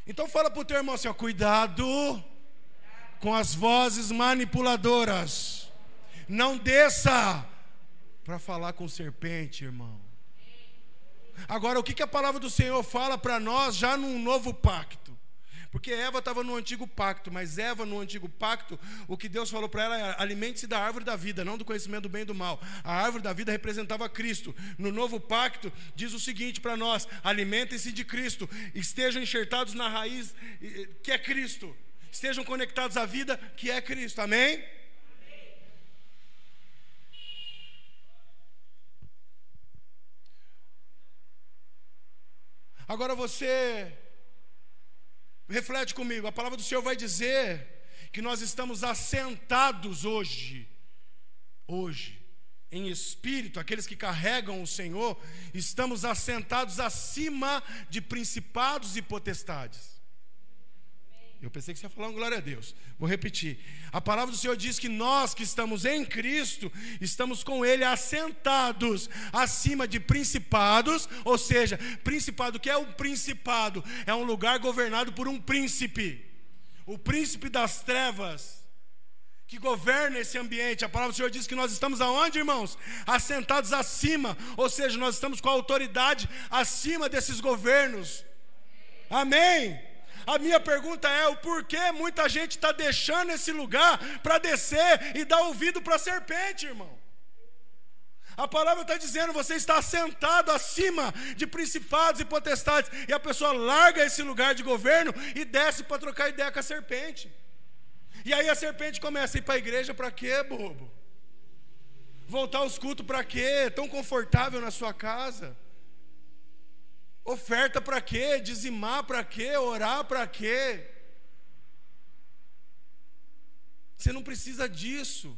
Então fala para o teu irmão assim, ó, cuidado com as vozes manipuladoras. Não desça para falar com serpente, irmão. Agora, o que, que a palavra do Senhor fala para nós já num novo pacto? Porque Eva estava no antigo pacto, mas Eva no antigo pacto, o que Deus falou para ela é: alimente-se da árvore da vida, não do conhecimento do bem e do mal. A árvore da vida representava Cristo. No novo pacto, diz o seguinte para nós: alimentem-se de Cristo, estejam enxertados na raiz que é Cristo, estejam conectados à vida que é Cristo. Amém? Agora você Reflete comigo, a palavra do Senhor vai dizer que nós estamos assentados hoje, hoje, em espírito, aqueles que carregam o Senhor, estamos assentados acima de principados e potestades. Eu pensei que você ia falar um glória a Deus. Vou repetir. A palavra do Senhor diz que nós que estamos em Cristo, estamos com Ele assentados acima de principados, ou seja, principado, que é um principado? É um lugar governado por um príncipe. O príncipe das trevas que governa esse ambiente. A palavra do Senhor diz que nós estamos aonde, irmãos? Assentados acima, ou seja, nós estamos com a autoridade acima desses governos. Amém. A minha pergunta é: o porquê muita gente está deixando esse lugar para descer e dar ouvido para a serpente, irmão? A palavra está dizendo: você está sentado acima de principados e potestades, e a pessoa larga esse lugar de governo e desce para trocar ideia com a serpente. E aí a serpente começa a ir para a igreja para quê, bobo? Voltar aos cultos para quê? Tão confortável na sua casa. Oferta para quê? Dizimar para quê? Orar para quê? Você não precisa disso.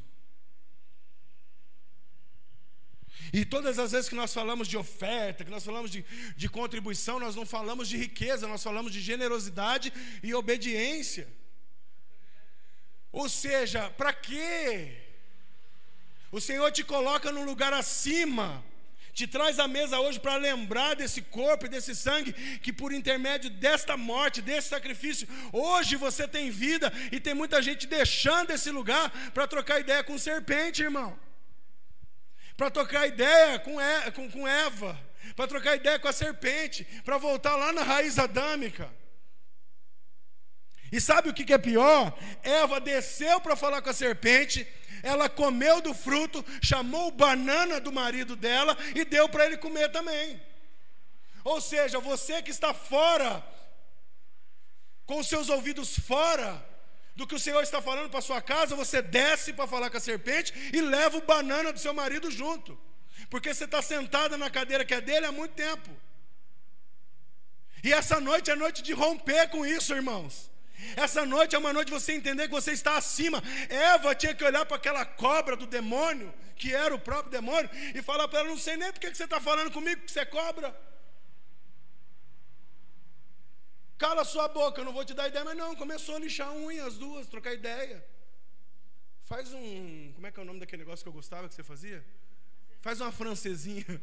E todas as vezes que nós falamos de oferta, que nós falamos de, de contribuição, nós não falamos de riqueza, nós falamos de generosidade e obediência. Ou seja, para quê? O Senhor te coloca num lugar acima te traz à mesa hoje para lembrar desse corpo e desse sangue, que por intermédio desta morte, desse sacrifício, hoje você tem vida e tem muita gente deixando esse lugar para trocar ideia com serpente, irmão. para trocar ideia com, com, com Eva, para trocar ideia com a serpente, para voltar lá na raiz adâmica. E sabe o que é pior? Eva desceu para falar com a serpente, ela comeu do fruto, chamou banana do marido dela e deu para ele comer também. Ou seja, você que está fora, com os seus ouvidos fora do que o Senhor está falando para sua casa, você desce para falar com a serpente e leva o banana do seu marido junto, porque você está sentada na cadeira que é dele há muito tempo. E essa noite é noite de romper com isso, irmãos. Essa noite é uma noite de você entender que você está acima. Eva tinha que olhar para aquela cobra do demônio, que era o próprio demônio, e falar para ela: Não sei nem por que você está falando comigo, porque você é cobra. Cala sua boca, eu não vou te dar ideia, mas não, começou a lixar unha as duas, trocar ideia. Faz um. Como é que é o nome daquele negócio que eu gostava que você fazia? Faz uma francesinha.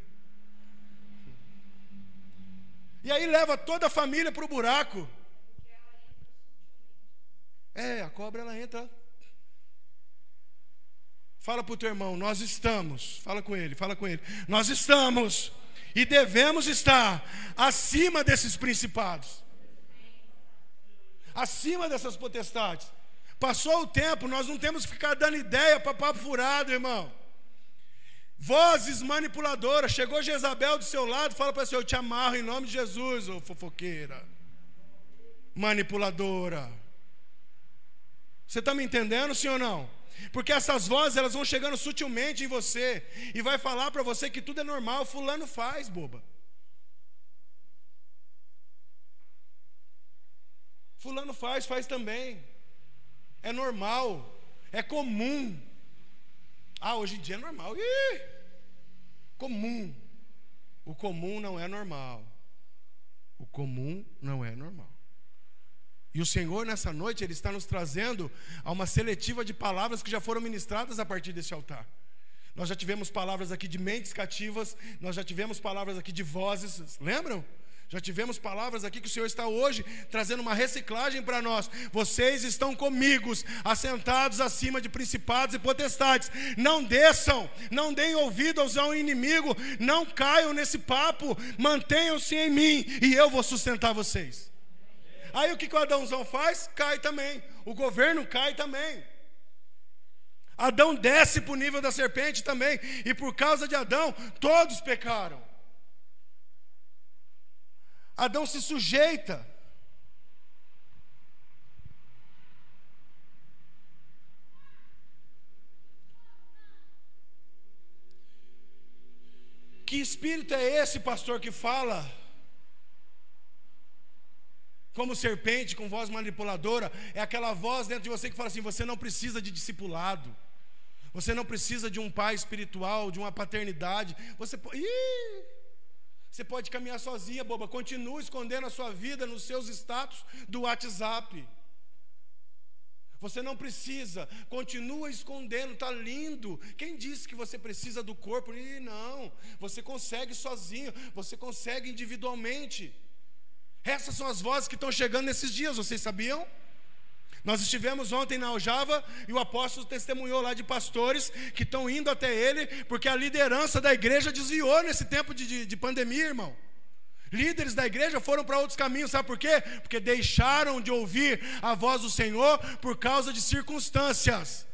E aí leva toda a família para o buraco. É, a cobra ela entra. Fala para o teu irmão, nós estamos. Fala com ele, fala com ele. Nós estamos e devemos estar acima desses principados, acima dessas potestades. Passou o tempo, nós não temos que ficar dando ideia para papo furado, irmão. Vozes manipuladoras. Chegou Jezabel do seu lado, fala para você: Eu te amarro em nome de Jesus, ô fofoqueira. Manipuladora. Você está me entendendo, sim ou não? Porque essas vozes elas vão chegando sutilmente em você e vai falar para você que tudo é normal, fulano faz, boba. Fulano faz, faz também. É normal, é comum. Ah, hoje em dia é normal. Ih, comum. O comum não é normal. O comum não é normal. E o Senhor, nessa noite, Ele está nos trazendo a uma seletiva de palavras que já foram ministradas a partir desse altar. Nós já tivemos palavras aqui de mentes cativas, nós já tivemos palavras aqui de vozes, lembram? Já tivemos palavras aqui que o Senhor está hoje trazendo uma reciclagem para nós. Vocês estão comigo, assentados acima de principados e potestades. Não desçam, não deem ouvidos ao inimigo, não caiam nesse papo, mantenham-se em mim e eu vou sustentar vocês. Aí o que, que o Adãozão faz? Cai também. O governo cai também. Adão desce para o nível da serpente também. E por causa de Adão, todos pecaram. Adão se sujeita. Que espírito é esse, pastor, que fala como serpente, com voz manipuladora, é aquela voz dentro de você que fala assim: você não precisa de discipulado, você não precisa de um pai espiritual, de uma paternidade, você pode. Você pode caminhar sozinha, boba. Continua escondendo a sua vida nos seus status do WhatsApp. Você não precisa, continua escondendo, está lindo. Quem disse que você precisa do corpo? Ih, não, você consegue sozinho, você consegue individualmente. Essas são as vozes que estão chegando nesses dias, vocês sabiam? Nós estivemos ontem na Aljava e o apóstolo testemunhou lá de pastores que estão indo até ele, porque a liderança da igreja desviou nesse tempo de, de, de pandemia, irmão. Líderes da igreja foram para outros caminhos, sabe por quê? Porque deixaram de ouvir a voz do Senhor por causa de circunstâncias.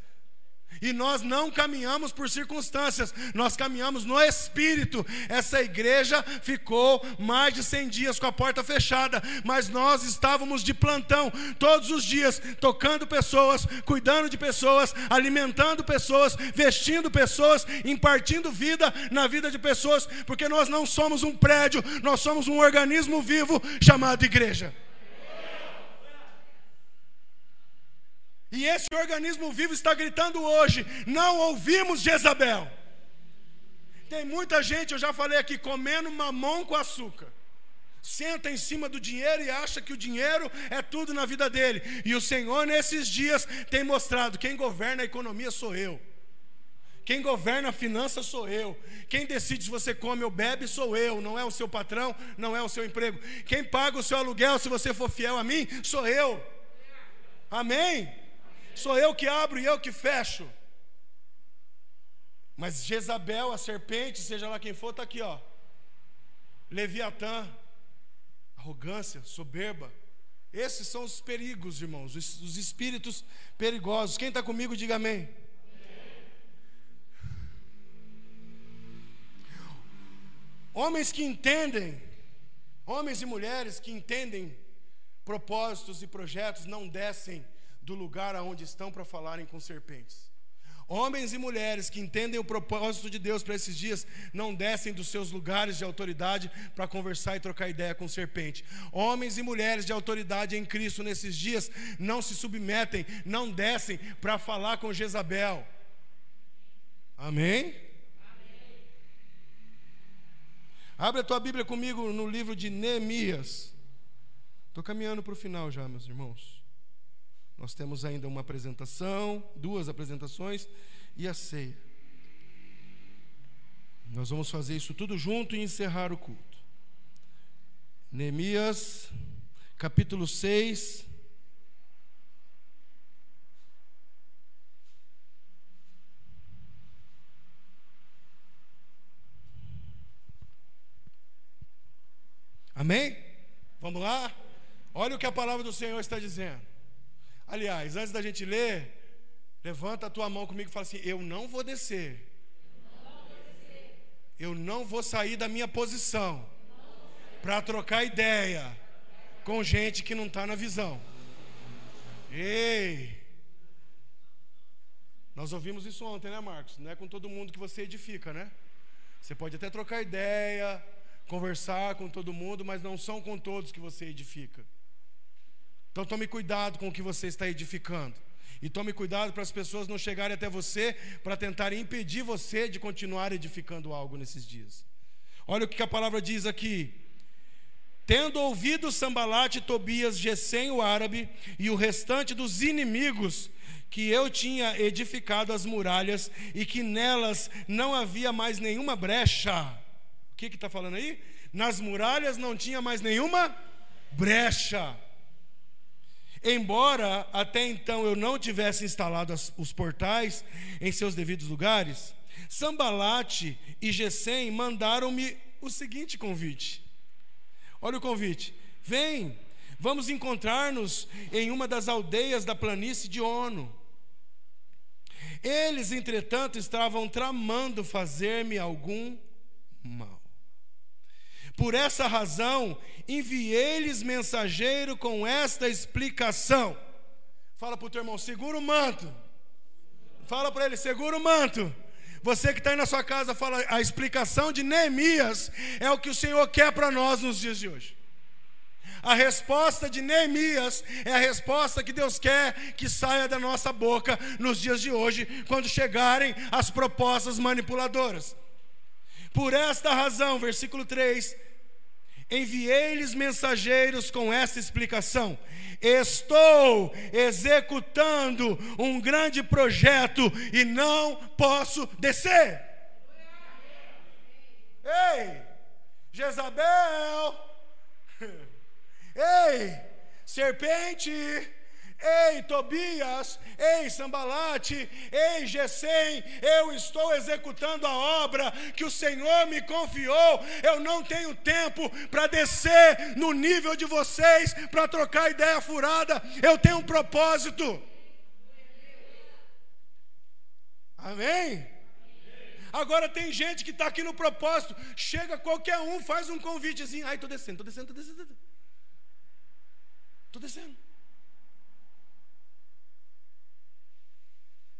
E nós não caminhamos por circunstâncias, nós caminhamos no Espírito. Essa igreja ficou mais de 100 dias com a porta fechada, mas nós estávamos de plantão todos os dias, tocando pessoas, cuidando de pessoas, alimentando pessoas, vestindo pessoas, impartindo vida na vida de pessoas, porque nós não somos um prédio, nós somos um organismo vivo chamado igreja. E esse organismo vivo está gritando hoje: não ouvimos Jezabel. Tem muita gente, eu já falei aqui, comendo mamão com açúcar. Senta em cima do dinheiro e acha que o dinheiro é tudo na vida dele. E o Senhor, nesses dias, tem mostrado: quem governa a economia sou eu. Quem governa a finança sou eu. Quem decide se você come ou bebe sou eu. Não é o seu patrão, não é o seu emprego. Quem paga o seu aluguel, se você for fiel a mim, sou eu. Amém? Sou eu que abro e eu que fecho. Mas Jezabel, a serpente, seja lá quem for, está aqui, ó. Leviatã, arrogância, soberba. Esses são os perigos, irmãos, os, os espíritos perigosos. Quem está comigo, diga amém. Homens que entendem, homens e mulheres que entendem propósitos e projetos, não descem do lugar aonde estão para falarem com serpentes. Homens e mulheres que entendem o propósito de Deus para esses dias não descem dos seus lugares de autoridade para conversar e trocar ideia com serpente. Homens e mulheres de autoridade em Cristo nesses dias não se submetem, não descem para falar com Jezabel. Amém? Amém. Abre a tua Bíblia comigo no livro de Neemias. Estou caminhando para o final já, meus irmãos. Nós temos ainda uma apresentação, duas apresentações e a ceia. Nós vamos fazer isso tudo junto e encerrar o culto. Neemias, capítulo 6. Amém? Vamos lá? Olha o que a palavra do Senhor está dizendo. Aliás, antes da gente ler, levanta a tua mão comigo e fala assim: Eu não vou descer. Eu não vou sair da minha posição para trocar ideia com gente que não está na visão. Ei! Nós ouvimos isso ontem, né, Marcos? Não é com todo mundo que você edifica, né? Você pode até trocar ideia, conversar com todo mundo, mas não são com todos que você edifica. Então tome cuidado com o que você está edificando. E tome cuidado para as pessoas não chegarem até você para tentarem impedir você de continuar edificando algo nesses dias. Olha o que a palavra diz aqui. Tendo ouvido Sambalate, Tobias, Gesem, o árabe, e o restante dos inimigos, que eu tinha edificado as muralhas e que nelas não havia mais nenhuma brecha. O que está falando aí? Nas muralhas não tinha mais nenhuma brecha. Embora até então eu não tivesse instalado as, os portais em seus devidos lugares, Sambalate e Gesem mandaram-me o seguinte convite. Olha o convite. Vem, vamos encontrar-nos em uma das aldeias da planície de Ono. Eles, entretanto, estavam tramando fazer-me algum mal. Por essa razão, enviei-lhes mensageiro com esta explicação. Fala para o teu irmão, segura o manto. Fala para ele, segura o manto. Você que está aí na sua casa, fala, a explicação de Neemias é o que o Senhor quer para nós nos dias de hoje. A resposta de Neemias é a resposta que Deus quer que saia da nossa boca nos dias de hoje, quando chegarem as propostas manipuladoras. Por esta razão, versículo 3, enviei-lhes mensageiros com essa explicação: Estou executando um grande projeto e não posso descer. Ei, Jezabel! *laughs* Ei, serpente! Ei, Tobias, ei, Sambalate, ei, Gesem, eu estou executando a obra que o Senhor me confiou. Eu não tenho tempo para descer no nível de vocês, para trocar ideia furada. Eu tenho um propósito. Amém? Agora tem gente que está aqui no propósito. Chega qualquer um, faz um convitezinho. Ai, estou descendo, estou descendo, estou descendo. Estou descendo.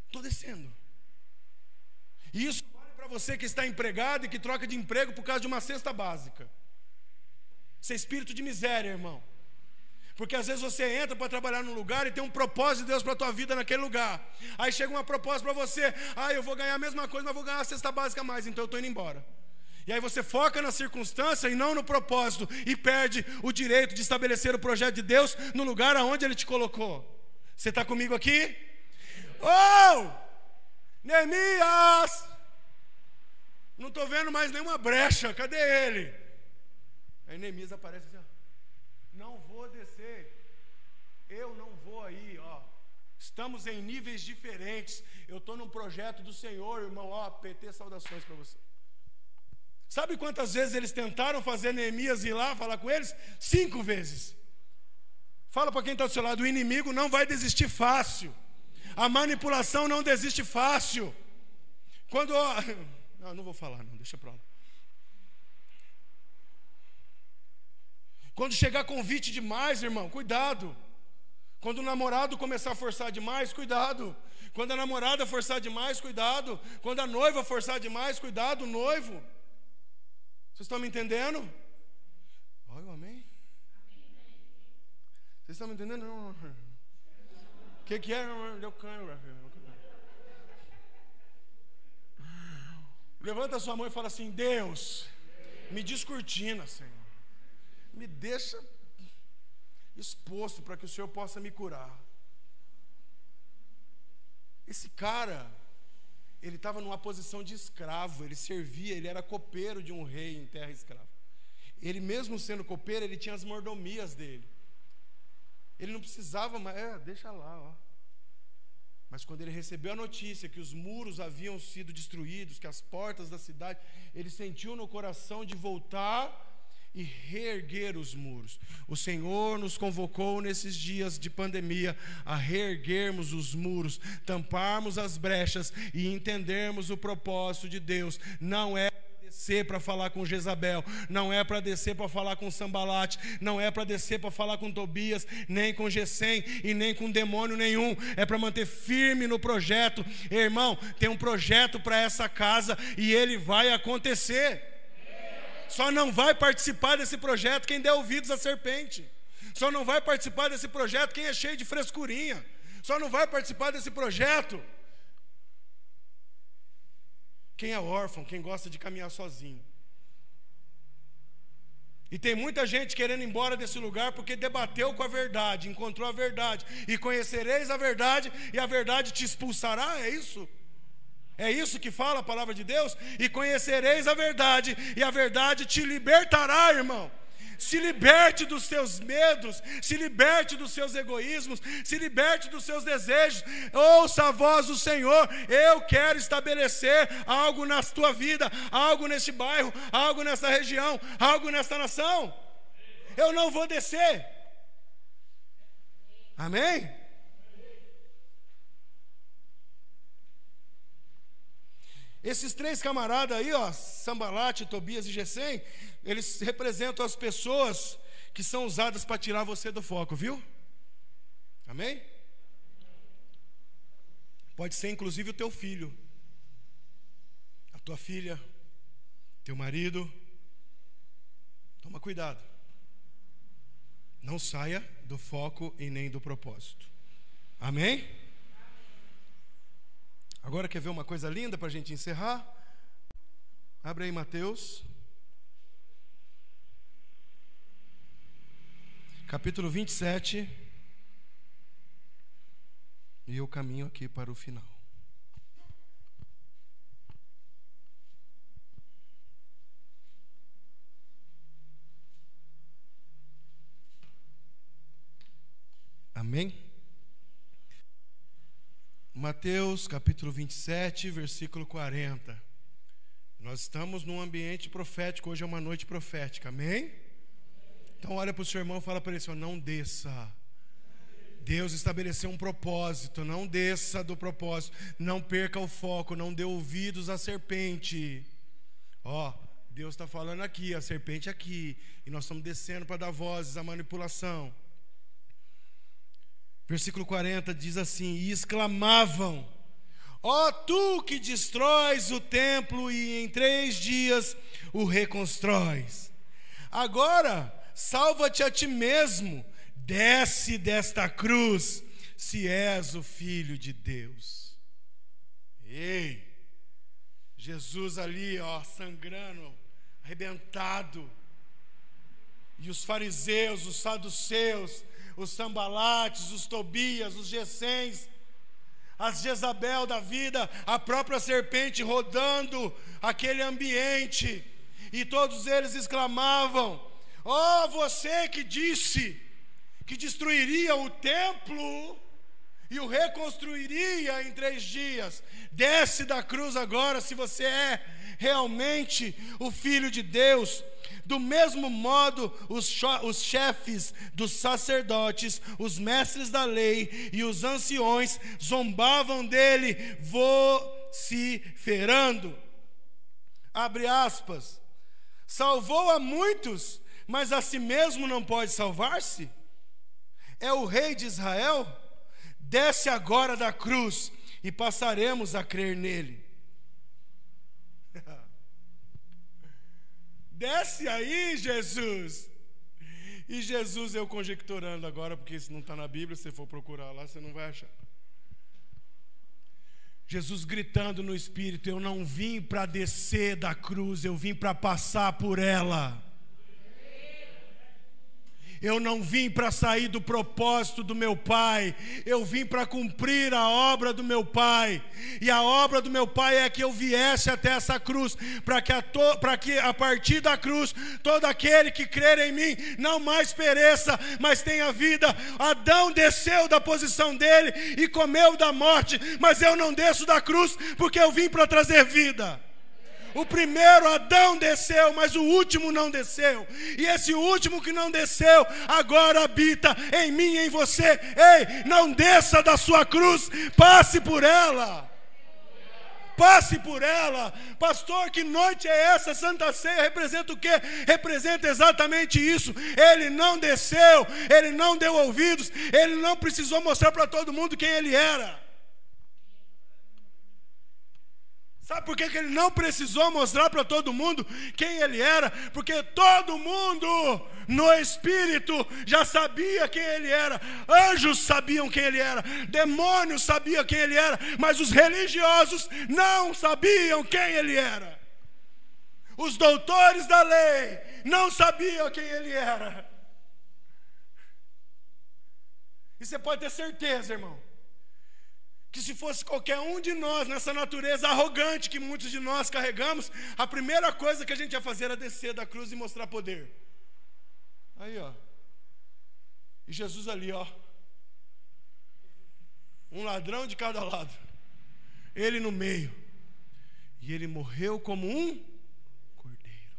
Estou descendo. E isso vale para você que está empregado e que troca de emprego por causa de uma cesta básica. Isso é espírito de miséria, irmão. Porque às vezes você entra para trabalhar num lugar e tem um propósito de Deus para a tua vida naquele lugar. Aí chega uma proposta para você, ah, eu vou ganhar a mesma coisa, mas vou ganhar a cesta básica a mais, então eu estou indo embora. E aí você foca na circunstância e não no propósito e perde o direito de estabelecer o projeto de Deus no lugar aonde Ele te colocou. Você está comigo aqui? Oh! Neemias! Não estou vendo mais nenhuma brecha, cadê ele? Aí Neemias aparece assim: ó, Não vou descer, eu não vou aí, ó. Estamos em níveis diferentes. Eu estou num projeto do Senhor, irmão. Ó, PT, saudações para você. Sabe quantas vezes eles tentaram fazer Neemias ir lá falar com eles? Cinco vezes. Fala para quem está do seu lado: o inimigo não vai desistir fácil. A manipulação não desiste fácil. Quando. *laughs* Não, não vou falar, não, deixa para lá. Quando chegar convite demais, irmão, cuidado. Quando o namorado começar a forçar demais, cuidado. Quando a namorada forçar demais, cuidado. Quando a noiva forçar demais, cuidado, noivo. Vocês estão me entendendo? Olha o amém. Vocês estão me entendendo? O que, que é? Deu câmera. Levanta sua mão e fala assim: Deus, me descortina, Senhor. Me deixa exposto para que o Senhor possa me curar. Esse cara, ele estava numa posição de escravo, ele servia, ele era copeiro de um rei em terra escrava. Ele, mesmo sendo copeiro, ele tinha as mordomias dele. Ele não precisava mais, é, deixa lá, ó. Mas quando ele recebeu a notícia que os muros haviam sido destruídos, que as portas da cidade, ele sentiu no coração de voltar e reerguer os muros. O Senhor nos convocou nesses dias de pandemia a reerguermos os muros, tamparmos as brechas e entendermos o propósito de Deus. Não é descer para falar com Jezabel, não é para descer para falar com Sambalate, não é para descer para falar com Tobias, nem com Gesem e nem com demônio nenhum, é para manter firme no projeto. Irmão, tem um projeto para essa casa e ele vai acontecer. Só não vai participar desse projeto quem der ouvidos à serpente. Só não vai participar desse projeto quem é cheio de frescurinha. Só não vai participar desse projeto quem é órfão, quem gosta de caminhar sozinho. E tem muita gente querendo ir embora desse lugar porque debateu com a verdade, encontrou a verdade. E conhecereis a verdade, e a verdade te expulsará, é isso? É isso que fala a palavra de Deus? E conhecereis a verdade, e a verdade te libertará, irmão. Se liberte dos seus medos, se liberte dos seus egoísmos, se liberte dos seus desejos. Ouça a voz do Senhor. Eu quero estabelecer algo na tua vida, algo neste bairro, algo nessa região, algo nesta nação. Eu não vou descer. Amém? Esses três camaradas aí, ó, Sambalate, Tobias e Gesem, eles representam as pessoas que são usadas para tirar você do foco, viu? Amém? Pode ser inclusive o teu filho, a tua filha, teu marido. Toma cuidado. Não saia do foco e nem do propósito. Amém? Agora quer ver uma coisa linda para a gente encerrar? Abre aí Mateus. Capítulo 27. E eu caminho aqui para o final. Amém? Mateus capítulo 27, versículo 40. Nós estamos num ambiente profético, hoje é uma noite profética, amém? Então olha para o seu irmão e fala para ele assim: não desça. Deus estabeleceu um propósito, não desça do propósito, não perca o foco, não dê ouvidos à serpente. Ó, Deus está falando aqui, a serpente aqui, e nós estamos descendo para dar vozes à manipulação. Versículo 40 diz assim: E exclamavam: Ó tu que destróis o templo e em três dias o reconstróis. Agora, salva-te a ti mesmo, desce desta cruz, se és o filho de Deus. Ei, Jesus ali, ó, sangrando, arrebentado. E os fariseus, os saduceus, os Sambalates, os Tobias, os Gessens, as Jezabel da vida, a própria serpente rodando aquele ambiente, e todos eles exclamavam: oh, você que disse que destruiria o templo, e o reconstruiria em três dias. Desce da cruz agora, se você é realmente o Filho de Deus. Do mesmo modo, os, os chefes dos sacerdotes, os mestres da lei e os anciões zombavam dele, vociferando. Abre aspas. Salvou a muitos, mas a si mesmo não pode salvar-se? É o rei de Israel? Desce agora da cruz e passaremos a crer nele. *laughs* Desce aí, Jesus. E Jesus, eu conjecturando agora, porque isso não está na Bíblia, se você for procurar lá, você não vai achar. Jesus gritando no Espírito: Eu não vim para descer da cruz, eu vim para passar por ela. Eu não vim para sair do propósito do meu Pai, eu vim para cumprir a obra do meu Pai. E a obra do meu Pai é que eu viesse até essa cruz, para que, que a partir da cruz, todo aquele que crer em mim não mais pereça, mas tenha vida. Adão desceu da posição dele e comeu da morte, mas eu não desço da cruz, porque eu vim para trazer vida. O primeiro Adão desceu, mas o último não desceu. E esse último que não desceu, agora habita em mim e em você. Ei, não desça da sua cruz, passe por ela. Passe por ela, pastor. Que noite é essa? Santa Ceia representa o quê? Representa exatamente isso. Ele não desceu, ele não deu ouvidos, ele não precisou mostrar para todo mundo quem ele era. Sabe por que, ele não precisou mostrar para todo mundo quem ele era? Porque todo mundo no espírito já sabia quem ele era, anjos sabiam quem ele era, demônios sabiam quem ele era, mas os religiosos não sabiam quem ele era. Os doutores da lei não sabiam quem ele era. E você pode ter certeza, irmão que se fosse qualquer um de nós nessa natureza arrogante que muitos de nós carregamos, a primeira coisa que a gente ia fazer era descer da cruz e mostrar poder. Aí, ó. E Jesus ali, ó. Um ladrão de cada lado. Ele no meio. E ele morreu como um cordeiro.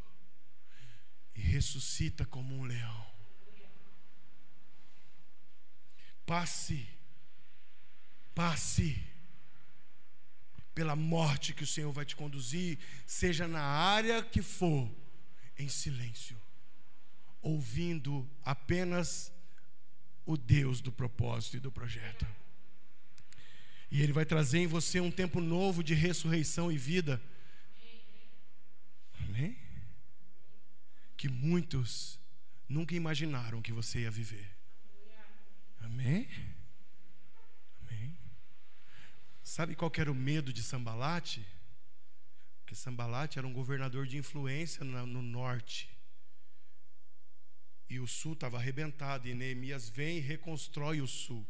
E ressuscita como um leão. Passe Passe pela morte que o Senhor vai te conduzir, seja na área que for, em silêncio, ouvindo apenas o Deus do propósito e do projeto. E Ele vai trazer em você um tempo novo de ressurreição e vida. Amém? Que muitos nunca imaginaram que você ia viver. Amém? Sabe qual era o medo de Sambalate? Porque Sambalate era um governador de influência no norte. E o sul estava arrebentado. E Neemias vem e reconstrói o sul.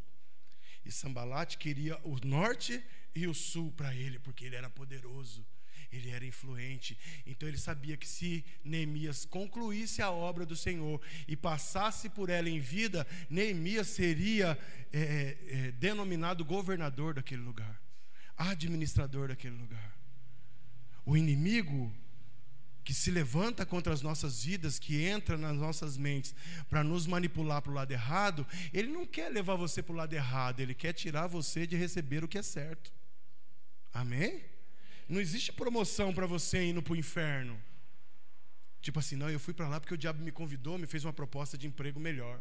E Sambalate queria o norte e o sul para ele, porque ele era poderoso, ele era influente. Então ele sabia que se Neemias concluísse a obra do Senhor e passasse por ela em vida, Neemias seria é, é, denominado governador daquele lugar administrador daquele lugar. O inimigo que se levanta contra as nossas vidas, que entra nas nossas mentes para nos manipular para o lado errado, ele não quer levar você para o lado errado, ele quer tirar você de receber o que é certo. Amém? Não existe promoção para você indo para o inferno. Tipo assim, não, eu fui para lá porque o diabo me convidou, me fez uma proposta de emprego melhor.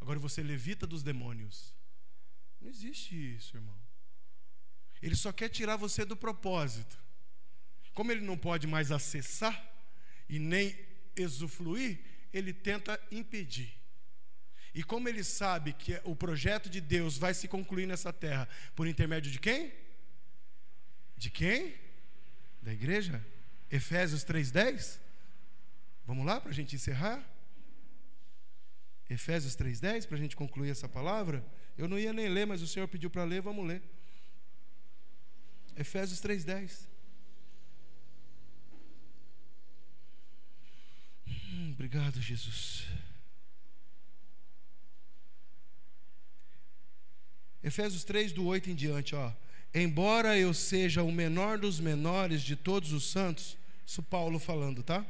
Agora você levita dos demônios. Não existe isso, irmão. Ele só quer tirar você do propósito. Como ele não pode mais acessar e nem usufruir, ele tenta impedir. E como ele sabe que o projeto de Deus vai se concluir nessa terra por intermédio de quem? De quem? Da igreja? Efésios 3:10? Vamos lá para a gente encerrar? Efésios 3:10 para a gente concluir essa palavra. Eu não ia nem ler, mas o Senhor pediu para ler, vamos ler. Efésios 3,10. Hum, obrigado, Jesus. Efésios 3, do 8 em diante, ó. Embora eu seja o menor dos menores de todos os santos, isso Paulo falando, tá?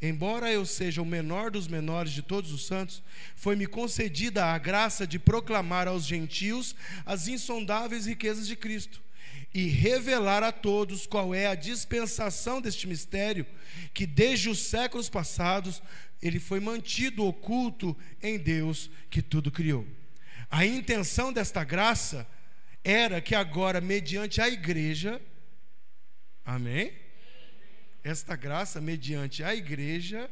Embora eu seja o menor dos menores de todos os santos, foi-me concedida a graça de proclamar aos gentios as insondáveis riquezas de Cristo e revelar a todos qual é a dispensação deste mistério, que desde os séculos passados ele foi mantido oculto em Deus que tudo criou. A intenção desta graça era que agora, mediante a igreja, amém? Esta graça, mediante a igreja,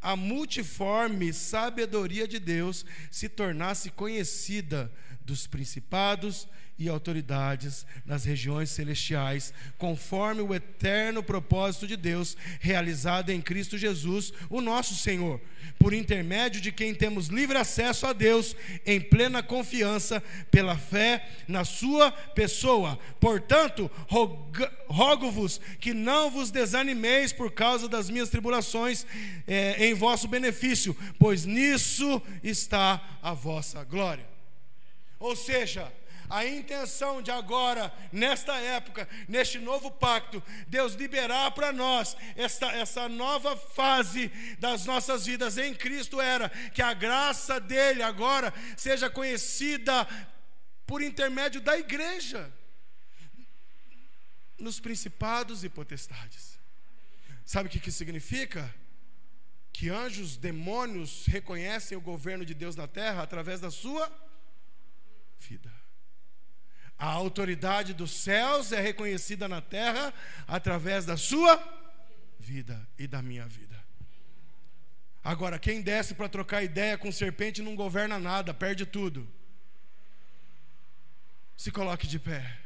a multiforme sabedoria de Deus se tornasse conhecida dos principados e autoridades nas regiões celestiais, conforme o eterno propósito de Deus realizado em Cristo Jesus, o nosso Senhor, por intermédio de quem temos livre acesso a Deus em plena confiança pela fé na sua pessoa. Portanto, rogo-vos que não vos desanimeis por causa das minhas tribulações é, em vosso benefício, pois nisso está a vossa glória. Ou seja, a intenção de agora, nesta época, neste novo pacto, Deus liberar para nós esta, essa nova fase das nossas vidas em Cristo era que a graça dele agora seja conhecida por intermédio da igreja, nos principados e potestades. Sabe o que, que significa? Que anjos, demônios reconhecem o governo de Deus na terra através da sua vida. A autoridade dos céus é reconhecida na terra através da sua vida e da minha vida. Agora, quem desce para trocar ideia com serpente não governa nada, perde tudo. Se coloque de pé.